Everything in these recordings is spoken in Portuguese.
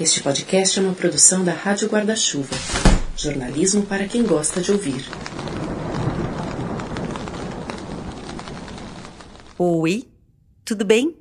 Este podcast é uma produção da Rádio Guarda-Chuva. Jornalismo para quem gosta de ouvir. Oi, tudo bem?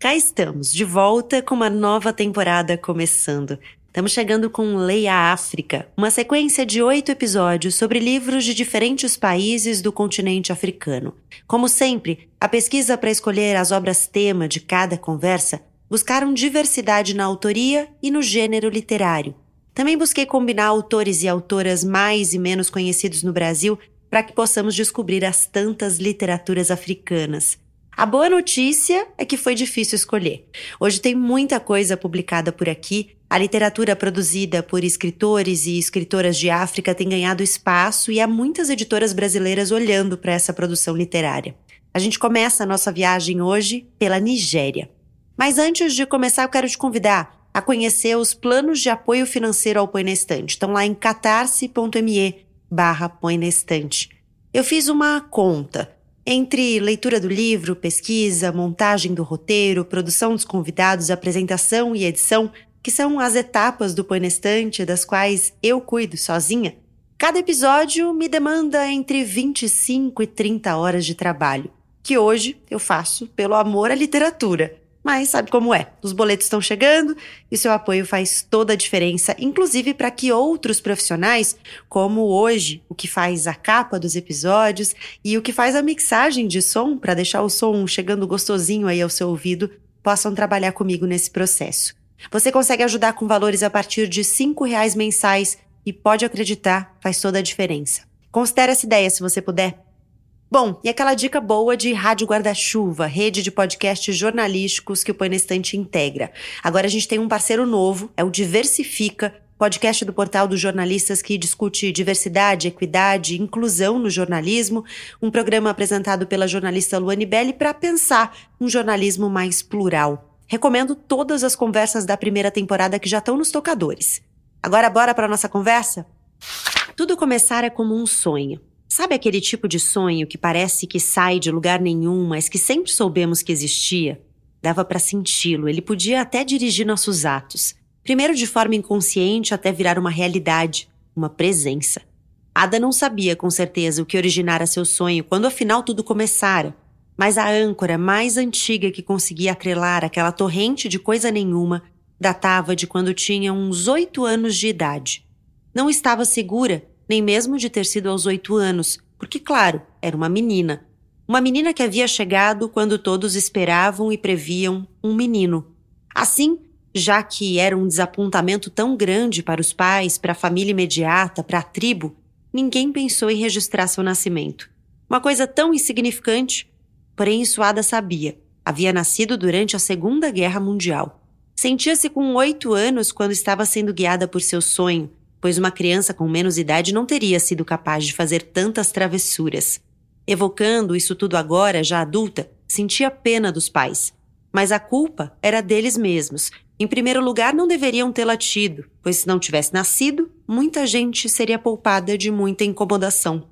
Cá estamos, de volta com uma nova temporada começando. Estamos chegando com Leia África, uma sequência de oito episódios sobre livros de diferentes países do continente africano. Como sempre, a pesquisa para escolher as obras-tema de cada conversa buscaram diversidade na autoria e no gênero literário. Também busquei combinar autores e autoras mais e menos conhecidos no Brasil para que possamos descobrir as tantas literaturas africanas. A boa notícia é que foi difícil escolher. Hoje tem muita coisa publicada por aqui. A literatura produzida por escritores e escritoras de África tem ganhado espaço e há muitas editoras brasileiras olhando para essa produção literária. A gente começa a nossa viagem hoje pela Nigéria. Mas antes de começar, eu quero te convidar a conhecer os planos de apoio financeiro ao Põe na Estante. Estão lá em catarse.me barra Põe na Estante. Eu fiz uma conta. Entre leitura do livro, pesquisa, montagem do roteiro, produção dos convidados, apresentação e edição, que são as etapas do Põe na Estante, das quais eu cuido sozinha, cada episódio me demanda entre 25 e 30 horas de trabalho, que hoje eu faço pelo amor à literatura. Mas sabe como é? Os boletos estão chegando e seu apoio faz toda a diferença, inclusive para que outros profissionais, como hoje, o que faz a capa dos episódios e o que faz a mixagem de som para deixar o som chegando gostosinho aí ao seu ouvido, possam trabalhar comigo nesse processo. Você consegue ajudar com valores a partir de R$ reais mensais e pode acreditar, faz toda a diferença. Considere essa ideia se você puder. Bom, e aquela dica boa de Rádio Guarda-Chuva, rede de podcasts jornalísticos que o Põe Estante integra. Agora a gente tem um parceiro novo, é o Diversifica, podcast do portal dos jornalistas que discute diversidade, equidade, inclusão no jornalismo, um programa apresentado pela jornalista Luane Belli para pensar um jornalismo mais plural. Recomendo todas as conversas da primeira temporada que já estão nos tocadores. Agora bora para nossa conversa? Tudo começar é como um sonho. Sabe aquele tipo de sonho que parece que sai de lugar nenhum, mas que sempre soubemos que existia? Dava para senti-lo, ele podia até dirigir nossos atos. Primeiro de forma inconsciente até virar uma realidade, uma presença. Ada não sabia com certeza o que originara seu sonho quando afinal tudo começara, mas a âncora mais antiga que conseguia atrelar aquela torrente de coisa nenhuma datava de quando tinha uns oito anos de idade. Não estava segura nem mesmo de ter sido aos oito anos, porque, claro, era uma menina. Uma menina que havia chegado quando todos esperavam e previam um menino. Assim, já que era um desapontamento tão grande para os pais, para a família imediata, para a tribo, ninguém pensou em registrar seu nascimento. Uma coisa tão insignificante, porém Suada sabia. Havia nascido durante a Segunda Guerra Mundial. Sentia-se com oito anos quando estava sendo guiada por seu sonho, pois uma criança com menos idade não teria sido capaz de fazer tantas travessuras. Evocando isso tudo agora, já adulta, sentia pena dos pais. Mas a culpa era deles mesmos. Em primeiro lugar, não deveriam tê-la tido, pois se não tivesse nascido, muita gente seria poupada de muita incomodação.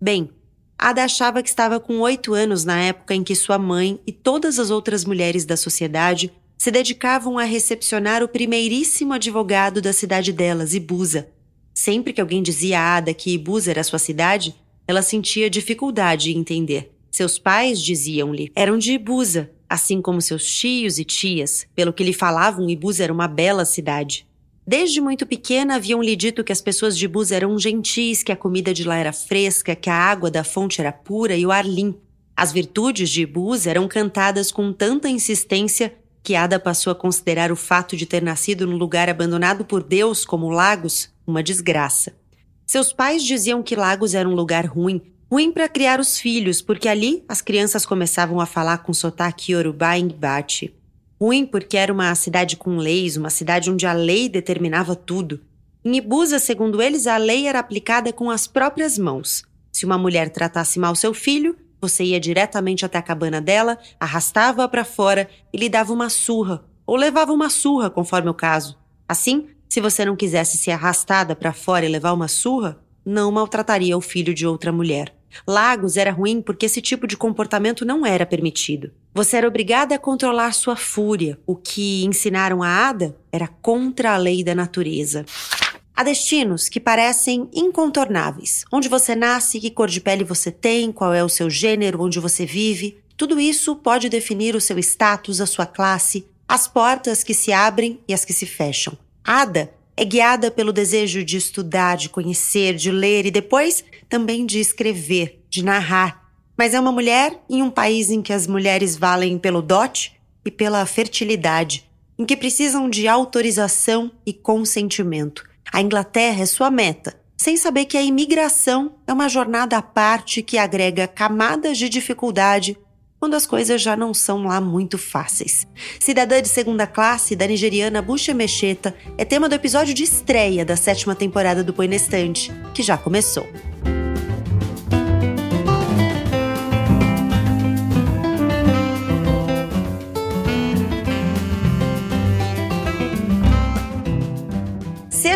Bem, Ada achava que estava com oito anos na época em que sua mãe e todas as outras mulheres da sociedade se dedicavam a recepcionar o primeiríssimo advogado da cidade delas, Ibusa. Sempre que alguém dizia a Ada que Ibusa era sua cidade, ela sentia dificuldade em entender. Seus pais, diziam-lhe, eram de Ibusa, assim como seus tios e tias. Pelo que lhe falavam, Ibusa era uma bela cidade. Desde muito pequena haviam lhe dito que as pessoas de Ibusa eram gentis, que a comida de lá era fresca, que a água da fonte era pura e o ar limpo. As virtudes de Ibusa eram cantadas com tanta insistência que Ada passou a considerar o fato de ter nascido num lugar abandonado por Deus como Lagos uma desgraça. Seus pais diziam que Lagos era um lugar ruim, ruim para criar os filhos, porque ali as crianças começavam a falar com sotaque yorubá e Ngbate. Ruim porque era uma cidade com leis, uma cidade onde a lei determinava tudo. Em Ibusa, segundo eles, a lei era aplicada com as próprias mãos. Se uma mulher tratasse mal seu filho, você ia diretamente até a cabana dela, arrastava-a para fora e lhe dava uma surra, ou levava uma surra, conforme o caso. Assim, se você não quisesse ser arrastada para fora e levar uma surra, não maltrataria o filho de outra mulher. Lagos era ruim porque esse tipo de comportamento não era permitido. Você era obrigada a controlar sua fúria. O que ensinaram a Ada era contra a lei da natureza. Há destinos que parecem incontornáveis. Onde você nasce, que cor de pele você tem, qual é o seu gênero, onde você vive. Tudo isso pode definir o seu status, a sua classe, as portas que se abrem e as que se fecham. Ada é guiada pelo desejo de estudar, de conhecer, de ler e depois também de escrever, de narrar. Mas é uma mulher em um país em que as mulheres valem pelo dote e pela fertilidade, em que precisam de autorização e consentimento. A Inglaterra é sua meta, sem saber que a imigração é uma jornada à parte que agrega camadas de dificuldade quando as coisas já não são lá muito fáceis. Cidadã de segunda classe da nigeriana Busha Mecheta é tema do episódio de estreia da sétima temporada do Põe Estante, que já começou.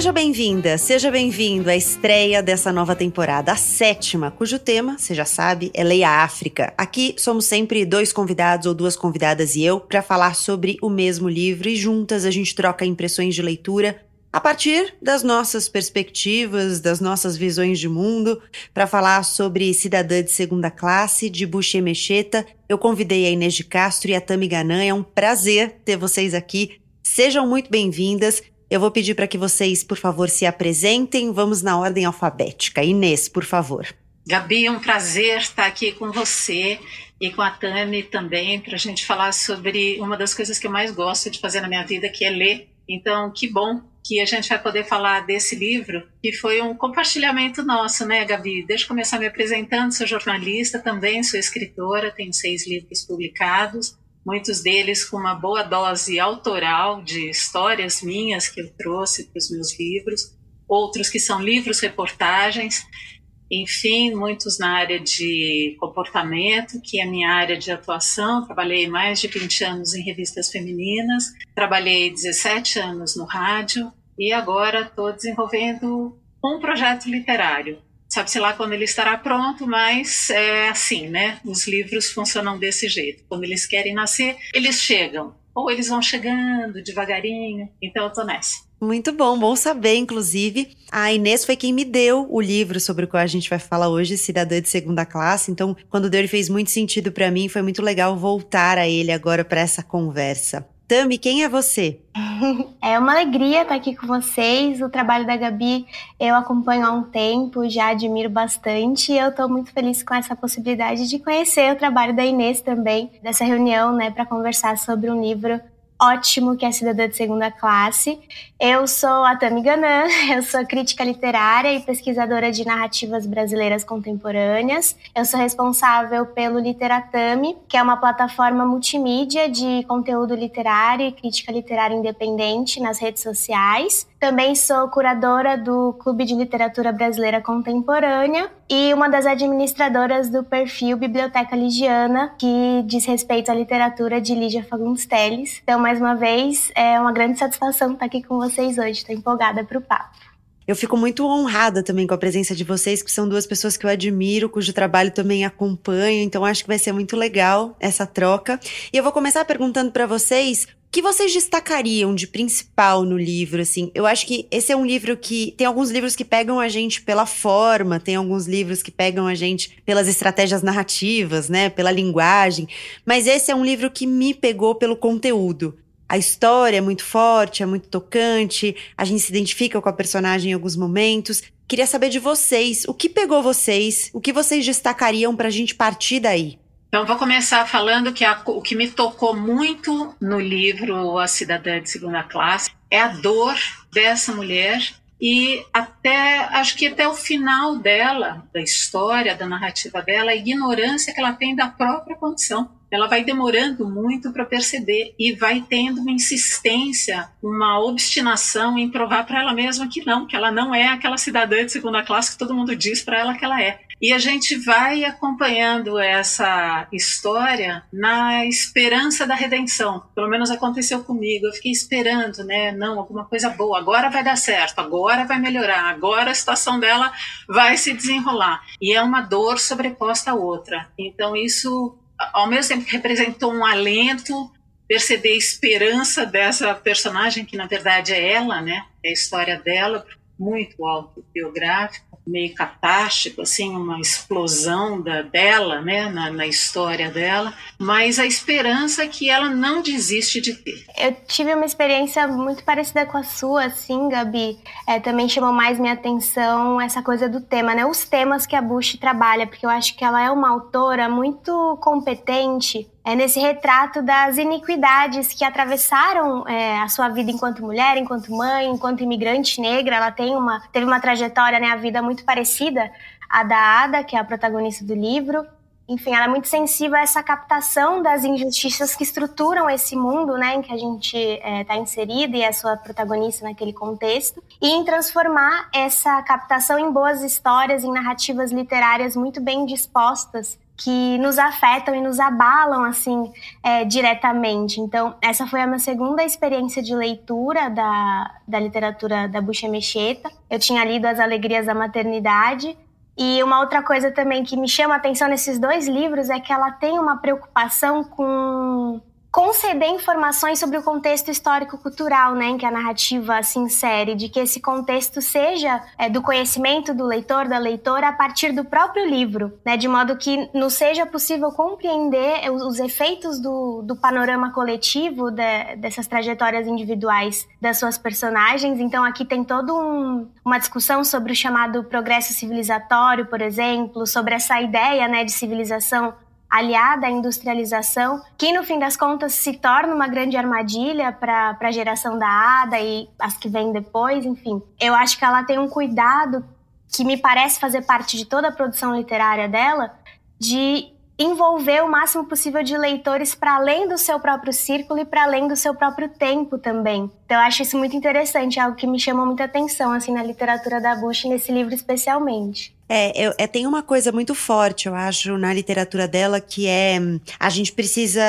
Seja bem-vinda, seja bem-vindo à estreia dessa nova temporada, a sétima, cujo tema, você já sabe, é Leia África. Aqui somos sempre dois convidados ou duas convidadas e eu para falar sobre o mesmo livro e juntas a gente troca impressões de leitura a partir das nossas perspectivas, das nossas visões de mundo, para falar sobre Cidadã de Segunda Classe, de Boucher Mecheta. Eu convidei a Inês de Castro e a Tami Ganan. É um prazer ter vocês aqui. Sejam muito bem-vindas. Eu vou pedir para que vocês, por favor, se apresentem. Vamos na ordem alfabética. Inês, por favor. Gabi, é um prazer estar aqui com você e com a Tami também para a gente falar sobre uma das coisas que eu mais gosto de fazer na minha vida, que é ler. Então, que bom que a gente vai poder falar desse livro, que foi um compartilhamento nosso, né, Gabi? Deixa eu começar me apresentando. Sou jornalista também, sou escritora, tenho seis livros publicados muitos deles com uma boa dose autoral de histórias minhas que eu trouxe para os meus livros, outros que são livros-reportagens, enfim, muitos na área de comportamento, que é a minha área de atuação. Trabalhei mais de 20 anos em revistas femininas, trabalhei 17 anos no rádio e agora estou desenvolvendo um projeto literário sabe-se lá quando ele estará pronto, mas é assim, né? Os livros funcionam desse jeito. Quando eles querem nascer, eles chegam. Ou eles vão chegando devagarinho. Então eu tô nessa. Muito bom, bom saber, inclusive. A Inês foi quem me deu o livro sobre o qual a gente vai falar hoje, Cidadã de Segunda Classe. Então, quando deu, ele fez muito sentido para mim. Foi muito legal voltar a ele agora para essa conversa. Tami, quem é você? É uma alegria estar aqui com vocês. O trabalho da Gabi eu acompanho há um tempo, já admiro bastante. E eu estou muito feliz com essa possibilidade de conhecer o trabalho da Inês também, dessa reunião, né, para conversar sobre um livro ótimo que é Cidadã de Segunda Classe. Eu sou a Tami Ganan, eu sou crítica literária e pesquisadora de narrativas brasileiras contemporâneas. Eu sou responsável pelo Literatame, que é uma plataforma multimídia de conteúdo literário e crítica literária independente nas redes sociais. Também sou curadora do Clube de Literatura Brasileira Contemporânea e uma das administradoras do perfil Biblioteca Ligiana, que diz respeito à literatura de Lígia Fagundes Telles. Então, mais uma vez, é uma grande satisfação estar aqui com vocês hoje. Estou empolgada para o papo. Eu fico muito honrada também com a presença de vocês, que são duas pessoas que eu admiro, cujo trabalho também acompanho, então acho que vai ser muito legal essa troca. E eu vou começar perguntando para vocês que vocês destacariam de principal no livro, assim? Eu acho que esse é um livro que tem alguns livros que pegam a gente pela forma, tem alguns livros que pegam a gente pelas estratégias narrativas, né, pela linguagem, mas esse é um livro que me pegou pelo conteúdo. A história é muito forte, é muito tocante, a gente se identifica com a personagem em alguns momentos. Queria saber de vocês, o que pegou vocês, o que vocês destacariam para a gente partir daí? Então, vou começar falando que a, o que me tocou muito no livro A Cidadã de Segunda Classe é a dor dessa mulher e até acho que até o final dela, da história, da narrativa dela, a ignorância que ela tem da própria condição. Ela vai demorando muito para perceber e vai tendo uma insistência, uma obstinação em provar para ela mesma que não, que ela não é aquela cidadã de segunda classe que todo mundo diz para ela que ela é. E a gente vai acompanhando essa história na esperança da redenção. Pelo menos aconteceu comigo. Eu fiquei esperando, né? Não, alguma coisa boa. Agora vai dar certo, agora vai melhorar, agora a situação dela vai se desenrolar. E é uma dor sobreposta a outra. Então, isso, ao mesmo tempo que representou um alento, perceber a esperança dessa personagem, que na verdade é ela, né? É a história dela, muito autobiográfico meio catástico, assim, uma explosão da, dela, né, na, na, história dela, mas a esperança que ela não desiste de ter. Eu tive uma experiência muito parecida com a sua, assim, Gabi. É, também chamou mais minha atenção essa coisa do tema, né, os temas que a Bush trabalha, porque eu acho que ela é uma autora muito competente é nesse retrato das iniquidades que atravessaram é, a sua vida enquanto mulher, enquanto mãe, enquanto imigrante negra. Ela tem uma, teve uma trajetória, né, a vida muito parecida à da Ada, que é a protagonista do livro. Enfim, ela é muito sensível a essa captação das injustiças que estruturam esse mundo, né, em que a gente está é, tá inserido e é a sua protagonista naquele contexto, e em transformar essa captação em boas histórias, em narrativas literárias muito bem dispostas que nos afetam e nos abalam assim é, diretamente. Então, essa foi a minha segunda experiência de leitura da, da literatura da Bucha Mecheta. Eu tinha lido As Alegrias da Maternidade. E uma outra coisa também que me chama a atenção nesses dois livros é que ela tem uma preocupação com conceder informações sobre o contexto histórico-cultural, né, em que a narrativa se insere, de que esse contexto seja é, do conhecimento do leitor, da leitora, a partir do próprio livro, né, de modo que nos seja possível compreender os, os efeitos do, do, panorama coletivo de, dessas trajetórias individuais das suas personagens. Então, aqui tem toda um, uma discussão sobre o chamado progresso civilizatório, por exemplo, sobre essa ideia né, de civilização aliada à industrialização, que no fim das contas se torna uma grande armadilha para a geração da ADA e as que vêm depois, enfim. Eu acho que ela tem um cuidado que me parece fazer parte de toda a produção literária dela, de envolver o máximo possível de leitores para além do seu próprio círculo e para além do seu próprio tempo também. Então eu acho isso muito interessante, é algo que me chama muita atenção assim na literatura da Bush nesse livro especialmente. É, é, é, tem uma coisa muito forte, eu acho, na literatura dela, que é a gente precisa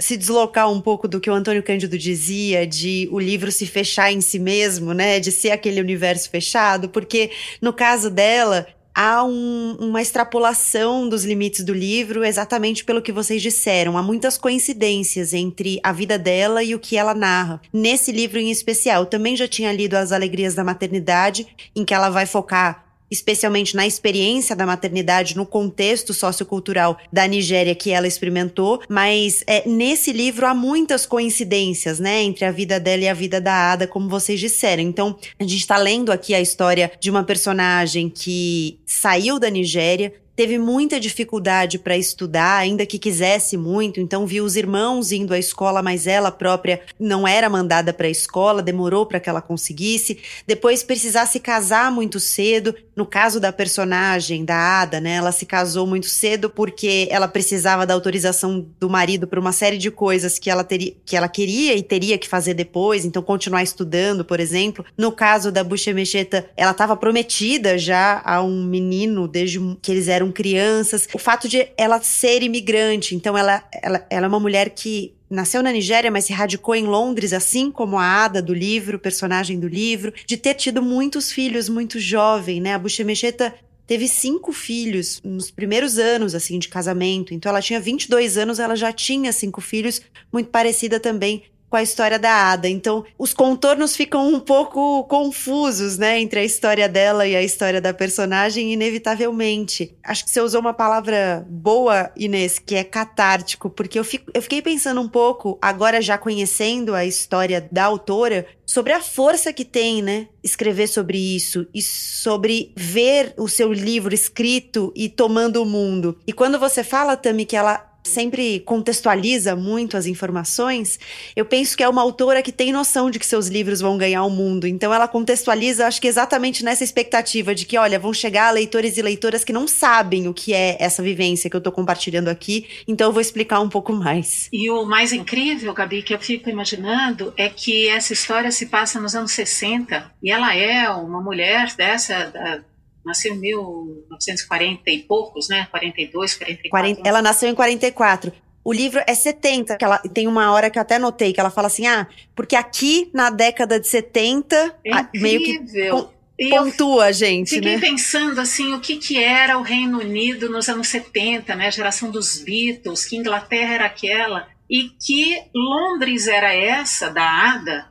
se deslocar um pouco do que o Antônio Cândido dizia, de o livro se fechar em si mesmo, né? De ser aquele universo fechado, porque no caso dela, há um, uma extrapolação dos limites do livro, exatamente pelo que vocês disseram. Há muitas coincidências entre a vida dela e o que ela narra. Nesse livro em especial, eu também já tinha lido As Alegrias da Maternidade, em que ela vai focar especialmente na experiência da maternidade, no contexto sociocultural da Nigéria que ela experimentou, mas é, nesse livro há muitas coincidências, né, entre a vida dela e a vida da Ada, como vocês disseram. Então, a gente está lendo aqui a história de uma personagem que saiu da Nigéria, teve muita dificuldade para estudar, ainda que quisesse muito, então viu os irmãos indo à escola, mas ela própria não era mandada para a escola, demorou para que ela conseguisse. Depois precisasse casar muito cedo. No caso da personagem, da Ada, né, ela se casou muito cedo porque ela precisava da autorização do marido para uma série de coisas que ela teria, que ela queria e teria que fazer depois, então continuar estudando, por exemplo. No caso da Bucha Mecheta, ela estava prometida já a um menino desde que eles eram crianças. O fato de ela ser imigrante, então ela, ela, ela é uma mulher que nasceu na Nigéria, mas se radicou em Londres, assim como a Ada do livro, personagem do livro, de ter tido muitos filhos muito jovem, né? A Buchemecheta teve cinco filhos nos primeiros anos, assim, de casamento. Então ela tinha 22 anos, ela já tinha cinco filhos, muito parecida também com a história da Ada. Então, os contornos ficam um pouco confusos, né, entre a história dela e a história da personagem, inevitavelmente. Acho que você usou uma palavra boa, Inês, que é catártico, porque eu, fico, eu fiquei pensando um pouco, agora já conhecendo a história da autora, sobre a força que tem, né, escrever sobre isso e sobre ver o seu livro escrito e tomando o mundo. E quando você fala, Tami, que ela sempre contextualiza muito as informações, eu penso que é uma autora que tem noção de que seus livros vão ganhar o mundo. Então ela contextualiza, acho que exatamente nessa expectativa de que, olha, vão chegar leitores e leitoras que não sabem o que é essa vivência que eu estou compartilhando aqui, então eu vou explicar um pouco mais. E o mais incrível, Gabi, que eu fico imaginando é que essa história se passa nos anos 60 e ela é uma mulher dessa nasceu em 1940 e poucos, né? 42, 44. 40, ela nasceu em 44. O livro é 70, que ela tem uma hora que eu até notei, que ela fala assim: ah, porque aqui na década de 70, é meio que pontua a gente, fiquei né? pensando assim, o que, que era o Reino Unido nos anos 70, né? A geração dos Beatles, que Inglaterra era aquela, e que Londres era essa, da Ada,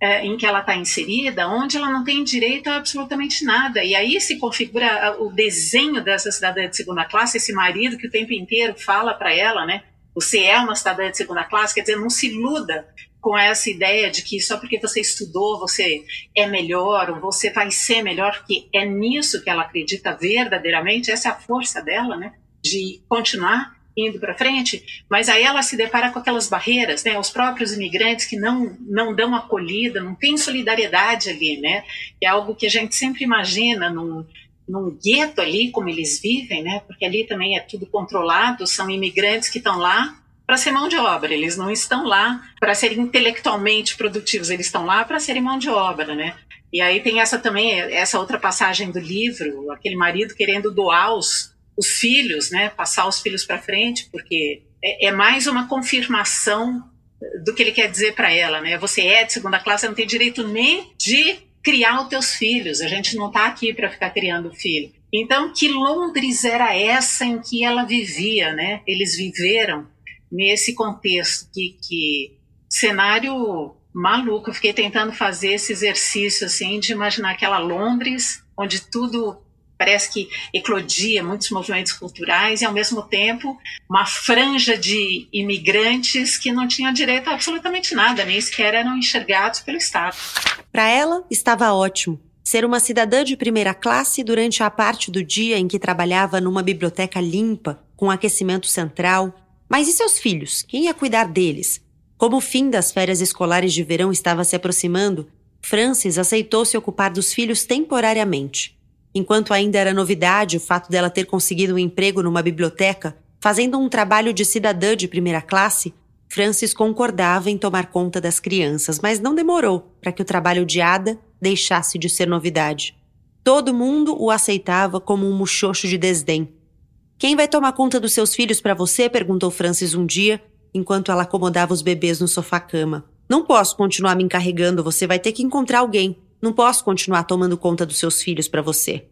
é, em que ela está inserida, onde ela não tem direito a absolutamente nada. E aí se configura o desenho dessa cidadã de segunda classe, esse marido que o tempo inteiro fala para ela, né? Você é uma cidadã de segunda classe, quer dizer, não se iluda com essa ideia de que só porque você estudou você é melhor ou você vai ser melhor, porque é nisso que ela acredita verdadeiramente, essa é a força dela, né? De continuar indo para frente, mas aí ela se depara com aquelas barreiras, né? Os próprios imigrantes que não não dão acolhida, não tem solidariedade ali, né? É algo que a gente sempre imagina num, num gueto ali, como eles vivem, né? Porque ali também é tudo controlado, são imigrantes que estão lá para ser mão de obra, eles não estão lá para serem intelectualmente produtivos, eles estão lá para serem mão de obra, né? E aí tem essa também, essa outra passagem do livro, aquele marido querendo doar os, os filhos, né? Passar os filhos para frente, porque é, é mais uma confirmação do que ele quer dizer para ela, né? Você é de segunda classe, você não tem direito nem de criar os teus filhos. A gente não está aqui para ficar criando filho. Então, que Londres era essa em que ela vivia, né? Eles viveram nesse contexto que, que cenário maluco. Eu fiquei tentando fazer esse exercício assim de imaginar aquela Londres onde tudo parece que eclodia muitos movimentos culturais e ao mesmo tempo uma franja de imigrantes que não tinham direito a absolutamente nada, nem sequer eram enxergados pelo Estado. Para ela, estava ótimo ser uma cidadã de primeira classe durante a parte do dia em que trabalhava numa biblioteca limpa, com aquecimento central, mas e seus filhos? Quem ia cuidar deles? Como o fim das férias escolares de verão estava se aproximando, Francis aceitou se ocupar dos filhos temporariamente. Enquanto ainda era novidade o fato dela ter conseguido um emprego numa biblioteca, fazendo um trabalho de cidadã de primeira classe, Francis concordava em tomar conta das crianças, mas não demorou para que o trabalho de Ada deixasse de ser novidade. Todo mundo o aceitava como um muxoxo de desdém, quem vai tomar conta dos seus filhos para você? perguntou Francis um dia, enquanto ela acomodava os bebês no sofá-cama. Não posso continuar me encarregando, você vai ter que encontrar alguém. Não posso continuar tomando conta dos seus filhos para você.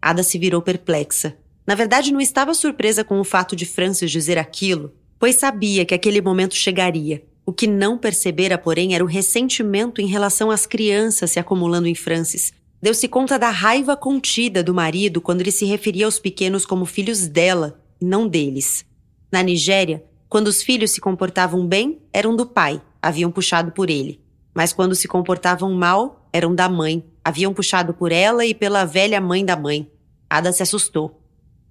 Ada se virou perplexa. Na verdade, não estava surpresa com o fato de Francis dizer aquilo, pois sabia que aquele momento chegaria. O que não percebera, porém, era o ressentimento em relação às crianças se acumulando em Francis, Deu-se conta da raiva contida do marido quando ele se referia aos pequenos como filhos dela e não deles. Na Nigéria, quando os filhos se comportavam bem, eram do pai, haviam puxado por ele. Mas quando se comportavam mal, eram da mãe, haviam puxado por ela e pela velha mãe da mãe. Ada se assustou.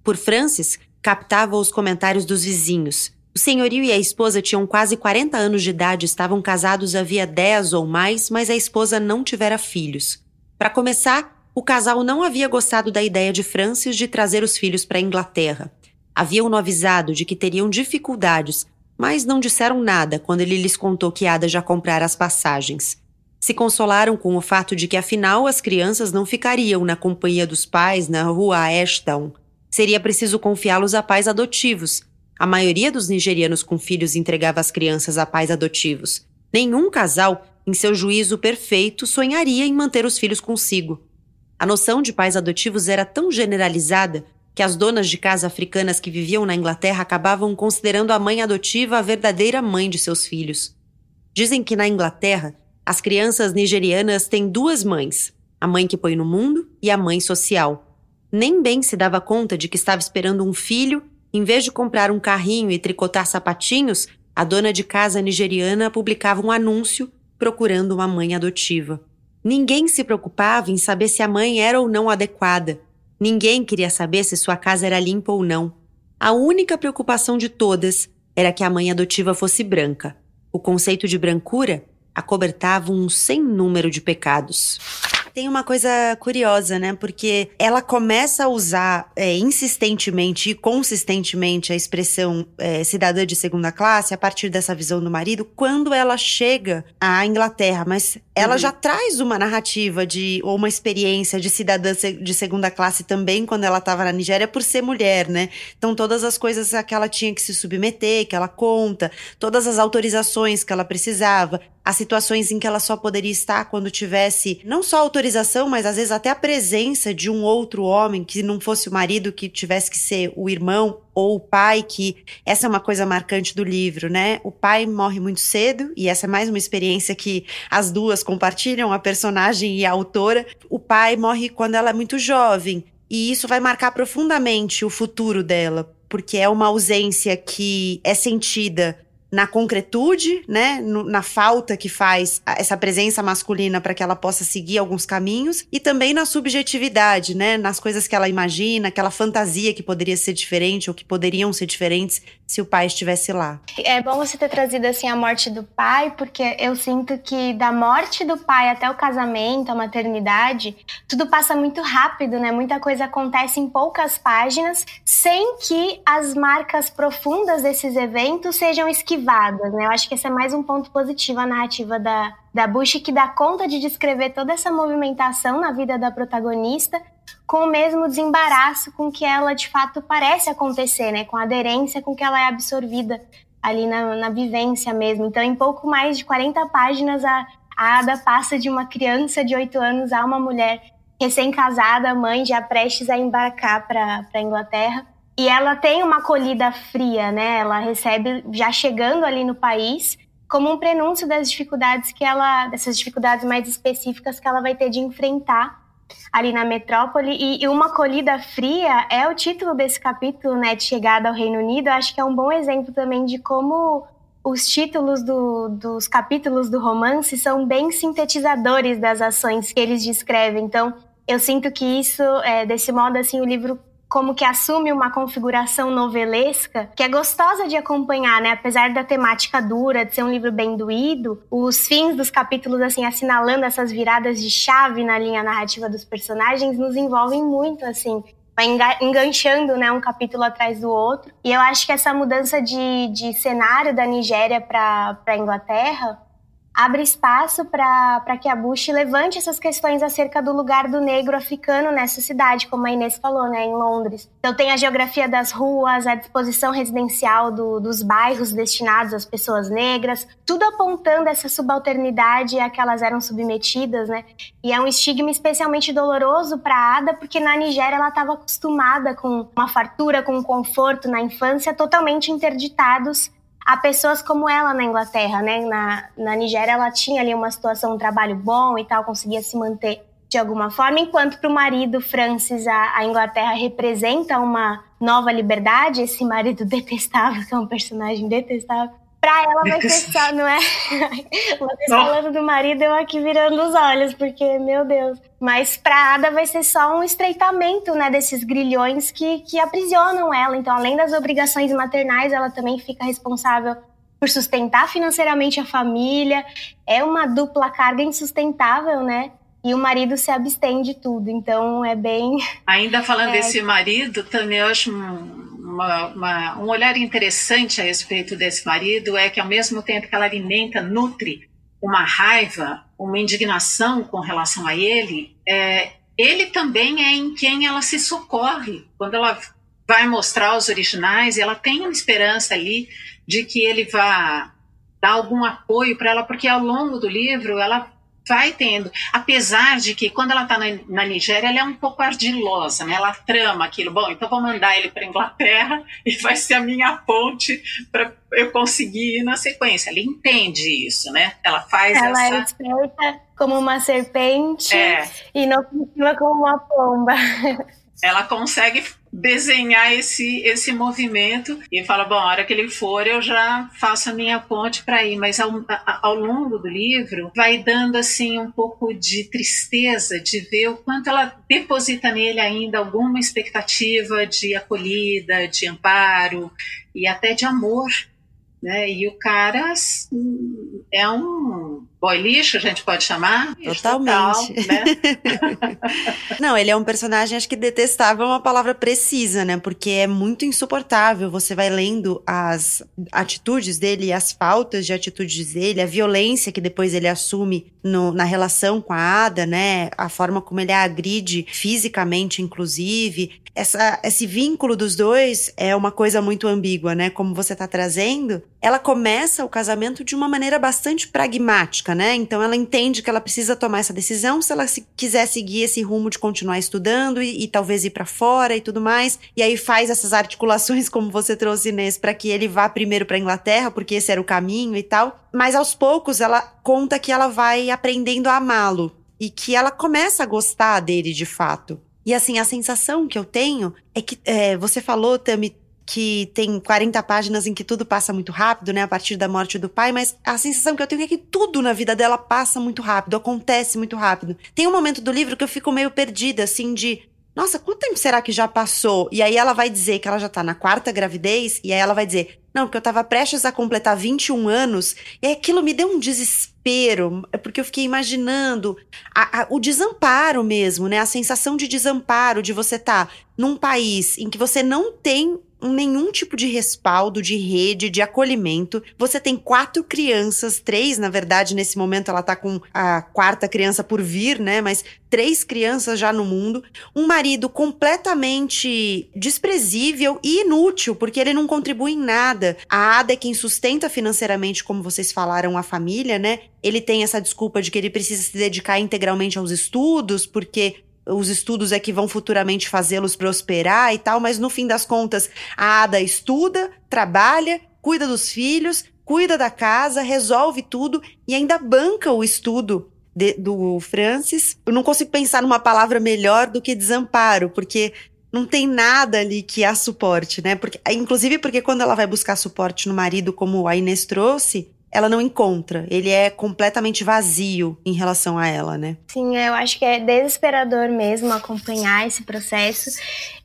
Por Francis, captava os comentários dos vizinhos. O senhorio e a esposa tinham quase 40 anos de idade, estavam casados havia 10 ou mais, mas a esposa não tivera filhos. Para começar, o casal não havia gostado da ideia de Francis de trazer os filhos para a Inglaterra. Haviam-no avisado de que teriam dificuldades, mas não disseram nada quando ele lhes contou que Ada já comprara as passagens. Se consolaram com o fato de que, afinal, as crianças não ficariam na companhia dos pais na rua Ashdown. Seria preciso confiá-los a pais adotivos. A maioria dos nigerianos com filhos entregava as crianças a pais adotivos. Nenhum casal em seu juízo perfeito, sonharia em manter os filhos consigo. A noção de pais adotivos era tão generalizada que as donas de casa africanas que viviam na Inglaterra acabavam considerando a mãe adotiva a verdadeira mãe de seus filhos. Dizem que na Inglaterra, as crianças nigerianas têm duas mães, a mãe que põe no mundo e a mãe social. Nem bem se dava conta de que estava esperando um filho, em vez de comprar um carrinho e tricotar sapatinhos, a dona de casa nigeriana publicava um anúncio procurando uma mãe adotiva. Ninguém se preocupava em saber se a mãe era ou não adequada. Ninguém queria saber se sua casa era limpa ou não. A única preocupação de todas era que a mãe adotiva fosse branca. O conceito de brancura acobertava um sem número de pecados. Tem uma coisa curiosa, né? Porque ela começa a usar é, insistentemente e consistentemente a expressão é, cidadã de segunda classe a partir dessa visão do marido quando ela chega à Inglaterra, mas ela uhum. já traz uma narrativa de ou uma experiência de cidadã de segunda classe também quando ela estava na Nigéria por ser mulher, né? Então todas as coisas que ela tinha que se submeter, que ela conta, todas as autorizações que ela precisava, as situações em que ela só poderia estar quando tivesse não só autorização, mas às vezes até a presença de um outro homem que não fosse o marido, que tivesse que ser o irmão ou o pai, que essa é uma coisa marcante do livro, né? O pai morre muito cedo e essa é mais uma experiência que as duas compartilham, a personagem e a autora. O pai morre quando ela é muito jovem e isso vai marcar profundamente o futuro dela, porque é uma ausência que é sentida na concretude, né, no, na falta que faz essa presença masculina para que ela possa seguir alguns caminhos e também na subjetividade, né, nas coisas que ela imagina, aquela fantasia que poderia ser diferente ou que poderiam ser diferentes se o pai estivesse lá. É bom você ter trazido assim a morte do pai, porque eu sinto que da morte do pai até o casamento, a maternidade, tudo passa muito rápido, né? Muita coisa acontece em poucas páginas, sem que as marcas profundas desses eventos sejam esquivadas, né? Eu acho que esse é mais um ponto positivo a narrativa da da Bush que dá conta de descrever toda essa movimentação na vida da protagonista com o mesmo desembaraço com que ela de fato parece acontecer, né? Com a aderência com que ela é absorvida ali na, na vivência mesmo. Então, em pouco mais de 40 páginas, a, a Ada passa de uma criança de 8 anos a uma mulher recém-casada, mãe, já prestes a embarcar para a Inglaterra. E ela tem uma acolhida fria, né? Ela recebe, já chegando ali no país, como um prenúncio das dificuldades que ela, dessas dificuldades mais específicas que ela vai ter de enfrentar ali na metrópole e, e, uma acolhida fria é o título desse capítulo, né, de chegada ao Reino Unido. Acho que é um bom exemplo também de como os títulos do, dos capítulos do romance são bem sintetizadores das ações que eles descrevem. Então, eu sinto que isso, é, desse modo, assim, o livro como que assume uma configuração novelesca que é gostosa de acompanhar, né? Apesar da temática dura, de ser um livro bem doído, os fins dos capítulos, assim, assinalando essas viradas de chave na linha narrativa dos personagens, nos envolvem muito, assim vai enganchando né, um capítulo atrás do outro. E eu acho que essa mudança de, de cenário da Nigéria para a Inglaterra abre espaço para que a Bush levante essas questões acerca do lugar do negro africano nessa cidade, como a Inês falou, né, em Londres. Então tem a geografia das ruas, a disposição residencial do, dos bairros destinados às pessoas negras, tudo apontando essa subalternidade a que elas eram submetidas, né? E é um estigma especialmente doloroso para Ada, porque na Nigéria ela estava acostumada com uma fartura, com um conforto na infância totalmente interditados a pessoas como ela na Inglaterra, né? Na, na Nigéria ela tinha ali uma situação, um trabalho bom e tal, conseguia se manter de alguma forma, enquanto para o marido Francis a, a, Inglaterra representa uma nova liberdade, esse marido detestável, que é um personagem detestável, Pra ela vai ser só, não é? Vocês falando do marido, eu aqui virando os olhos, porque, meu Deus. Mas pra Ada vai ser só um estreitamento, né, desses grilhões que, que aprisionam ela. Então, além das obrigações maternais, ela também fica responsável por sustentar financeiramente a família. É uma dupla carga insustentável, né? E o marido se abstém de tudo. Então, é bem. Ainda falando é... desse marido, também eu acho uma, uma, um olhar interessante a respeito desse marido é que, ao mesmo tempo que ela alimenta, nutre uma raiva, uma indignação com relação a ele, é, ele também é em quem ela se socorre. Quando ela vai mostrar os originais, ela tem uma esperança ali de que ele vá dar algum apoio para ela, porque ao longo do livro ela vai tendo, apesar de que quando ela está na, na, Nigéria, ela é um pouco ardilosa, né? Ela trama aquilo, bom, então vou mandar ele para Inglaterra e vai ser a minha ponte para eu conseguir ir na sequência. Ela entende isso, né? Ela faz ela essa... é esperta como uma serpente é. e não como uma pomba. ela consegue desenhar esse, esse movimento e fala, bom, a hora que ele for eu já faço a minha ponte para ir, mas ao, ao longo do livro vai dando assim um pouco de tristeza de ver o quanto ela deposita nele ainda alguma expectativa de acolhida, de amparo e até de amor, né? E o cara assim, é um boy lixo, a gente pode chamar? Totalmente. Total, né? Não, ele é um personagem, acho que detestável é uma palavra precisa, né? Porque é muito insuportável. Você vai lendo as atitudes dele, as faltas de atitudes dele, a violência que depois ele assume no, na relação com a Ada, né? A forma como ele a agride fisicamente, inclusive. Essa, esse vínculo dos dois é uma coisa muito ambígua, né? Como você tá trazendo. Ela começa o casamento de uma maneira bastante pragmática, né? Então ela entende que ela precisa tomar essa decisão se ela se, quiser seguir esse rumo de continuar estudando e, e talvez ir para fora e tudo mais. E aí faz essas articulações, como você trouxe, Inês, para que ele vá primeiro para Inglaterra, porque esse era o caminho e tal. Mas aos poucos ela conta que ela vai aprendendo a amá-lo e que ela começa a gostar dele de fato. E assim, a sensação que eu tenho é que é, você falou, Tami, que tem 40 páginas em que tudo passa muito rápido, né, a partir da morte do pai, mas a sensação que eu tenho é que tudo na vida dela passa muito rápido, acontece muito rápido. Tem um momento do livro que eu fico meio perdida, assim, de nossa, quanto tempo será que já passou? E aí ela vai dizer que ela já tá na quarta gravidez, e aí ela vai dizer, não, porque eu tava prestes a completar 21 anos, e aquilo me deu um desespero, é porque eu fiquei imaginando a, a, o desamparo mesmo, né? A sensação de desamparo, de você tá num país em que você não tem nenhum tipo de respaldo, de rede, de acolhimento. Você tem quatro crianças, três, na verdade, nesse momento ela tá com a quarta criança por vir, né? Mas três crianças já no mundo. Um marido completamente desprezível e inútil, porque ele não contribui em nada. A Ada é quem sustenta financeiramente, como vocês falaram, a família, né? Ele tem essa desculpa de que ele precisa se dedicar integralmente aos estudos, porque os estudos é que vão futuramente fazê-los prosperar e tal, mas no fim das contas, a Ada estuda, trabalha, cuida dos filhos, cuida da casa, resolve tudo e ainda banca o estudo de, do Francis. Eu não consigo pensar numa palavra melhor do que desamparo, porque não tem nada ali que a suporte, né? Porque, inclusive porque quando ela vai buscar suporte no marido, como a Inês trouxe, ela não encontra. Ele é completamente vazio em relação a ela, né? Sim, eu acho que é desesperador mesmo acompanhar esse processo.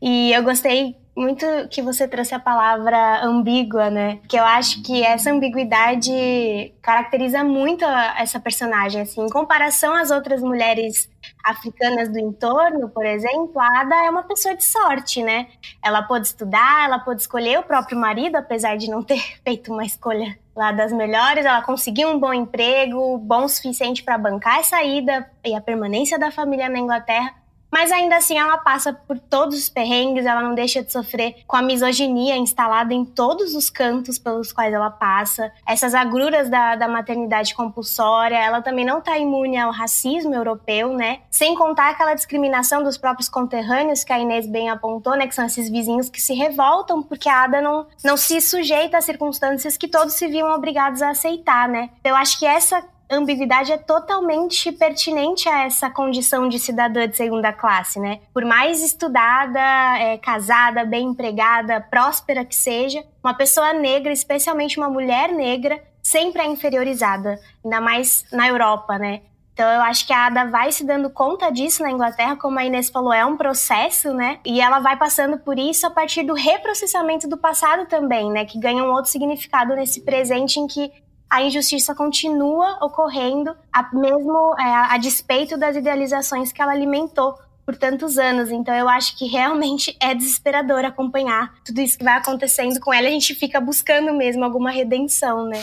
E eu gostei muito que você trouxe a palavra ambígua, né? Que eu acho que essa ambiguidade caracteriza muito essa personagem, assim, em comparação às outras mulheres africanas do entorno, por exemplo, a Ada é uma pessoa de sorte, né? Ela pôde estudar, ela pôde escolher o próprio marido, apesar de não ter feito uma escolha lá das melhores, ela conseguiu um bom emprego, bom o suficiente para bancar a saída e a permanência da família na Inglaterra. Mas ainda assim ela passa por todos os perrengues, ela não deixa de sofrer com a misoginia instalada em todos os cantos pelos quais ela passa, essas agruras da, da maternidade compulsória, ela também não está imune ao racismo europeu, né? Sem contar aquela discriminação dos próprios conterrâneos que a Inês bem apontou, né? Que são esses vizinhos que se revoltam porque a Ada não, não se sujeita a circunstâncias que todos se viam obrigados a aceitar, né? Eu acho que essa ambiguidade é totalmente pertinente a essa condição de cidadã de segunda classe, né? Por mais estudada, é, casada, bem empregada, próspera que seja, uma pessoa negra, especialmente uma mulher negra, sempre é inferiorizada, ainda mais na Europa, né? Então eu acho que a Ada vai se dando conta disso na Inglaterra, como a Inês falou, é um processo, né? E ela vai passando por isso a partir do reprocessamento do passado também, né? Que ganha um outro significado nesse presente em que a injustiça continua ocorrendo, a, mesmo é, a despeito das idealizações que ela alimentou por tantos anos. Então eu acho que realmente é desesperador acompanhar tudo isso que vai acontecendo com ela. A gente fica buscando mesmo alguma redenção, né?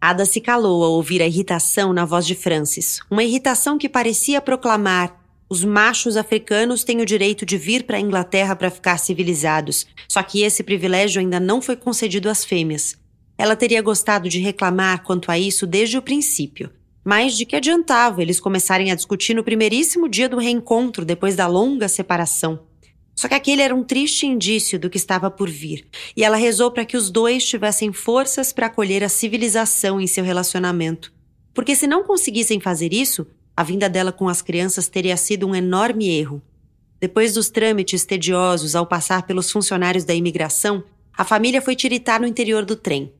Ada se calou ao ouvir a irritação na voz de Francis. Uma irritação que parecia proclamar: os machos africanos têm o direito de vir para a Inglaterra para ficar civilizados. Só que esse privilégio ainda não foi concedido às fêmeas. Ela teria gostado de reclamar quanto a isso desde o princípio, mas de que adiantava eles começarem a discutir no primeiríssimo dia do reencontro depois da longa separação. Só que aquele era um triste indício do que estava por vir, e ela rezou para que os dois tivessem forças para acolher a civilização em seu relacionamento. Porque se não conseguissem fazer isso, a vinda dela com as crianças teria sido um enorme erro. Depois dos trâmites tediosos ao passar pelos funcionários da imigração, a família foi tiritar no interior do trem.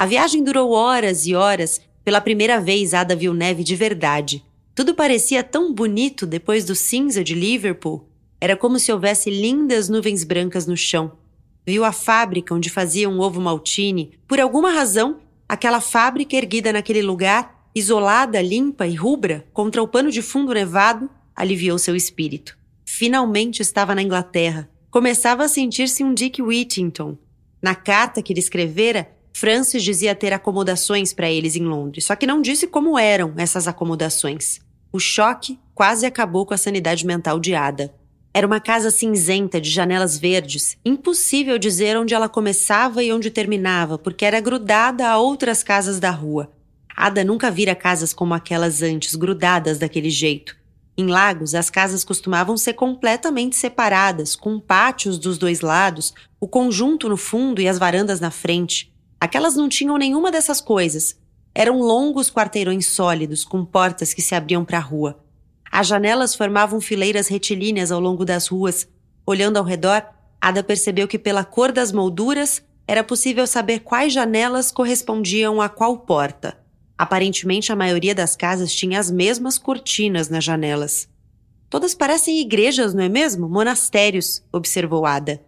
A viagem durou horas e horas. Pela primeira vez, Ada viu neve de verdade. Tudo parecia tão bonito depois do cinza de Liverpool. Era como se houvesse lindas nuvens brancas no chão. Viu a fábrica onde fazia um ovo maltine. Por alguma razão, aquela fábrica erguida naquele lugar isolada, limpa e rubra, contra o pano de fundo nevado, aliviou seu espírito. Finalmente estava na Inglaterra. Começava a sentir-se um Dick Whittington. Na carta que ele escrevera, Francis dizia ter acomodações para eles em Londres, só que não disse como eram essas acomodações. O choque quase acabou com a sanidade mental de Ada. Era uma casa cinzenta de janelas verdes, impossível dizer onde ela começava e onde terminava, porque era grudada a outras casas da rua. Ada nunca vira casas como aquelas antes, grudadas daquele jeito. Em Lagos, as casas costumavam ser completamente separadas, com pátios dos dois lados, o conjunto no fundo e as varandas na frente. Aquelas não tinham nenhuma dessas coisas. Eram longos quarteirões sólidos, com portas que se abriam para a rua. As janelas formavam fileiras retilíneas ao longo das ruas. Olhando ao redor, Ada percebeu que, pela cor das molduras, era possível saber quais janelas correspondiam a qual porta. Aparentemente, a maioria das casas tinha as mesmas cortinas nas janelas. Todas parecem igrejas, não é mesmo? Monastérios, observou Ada.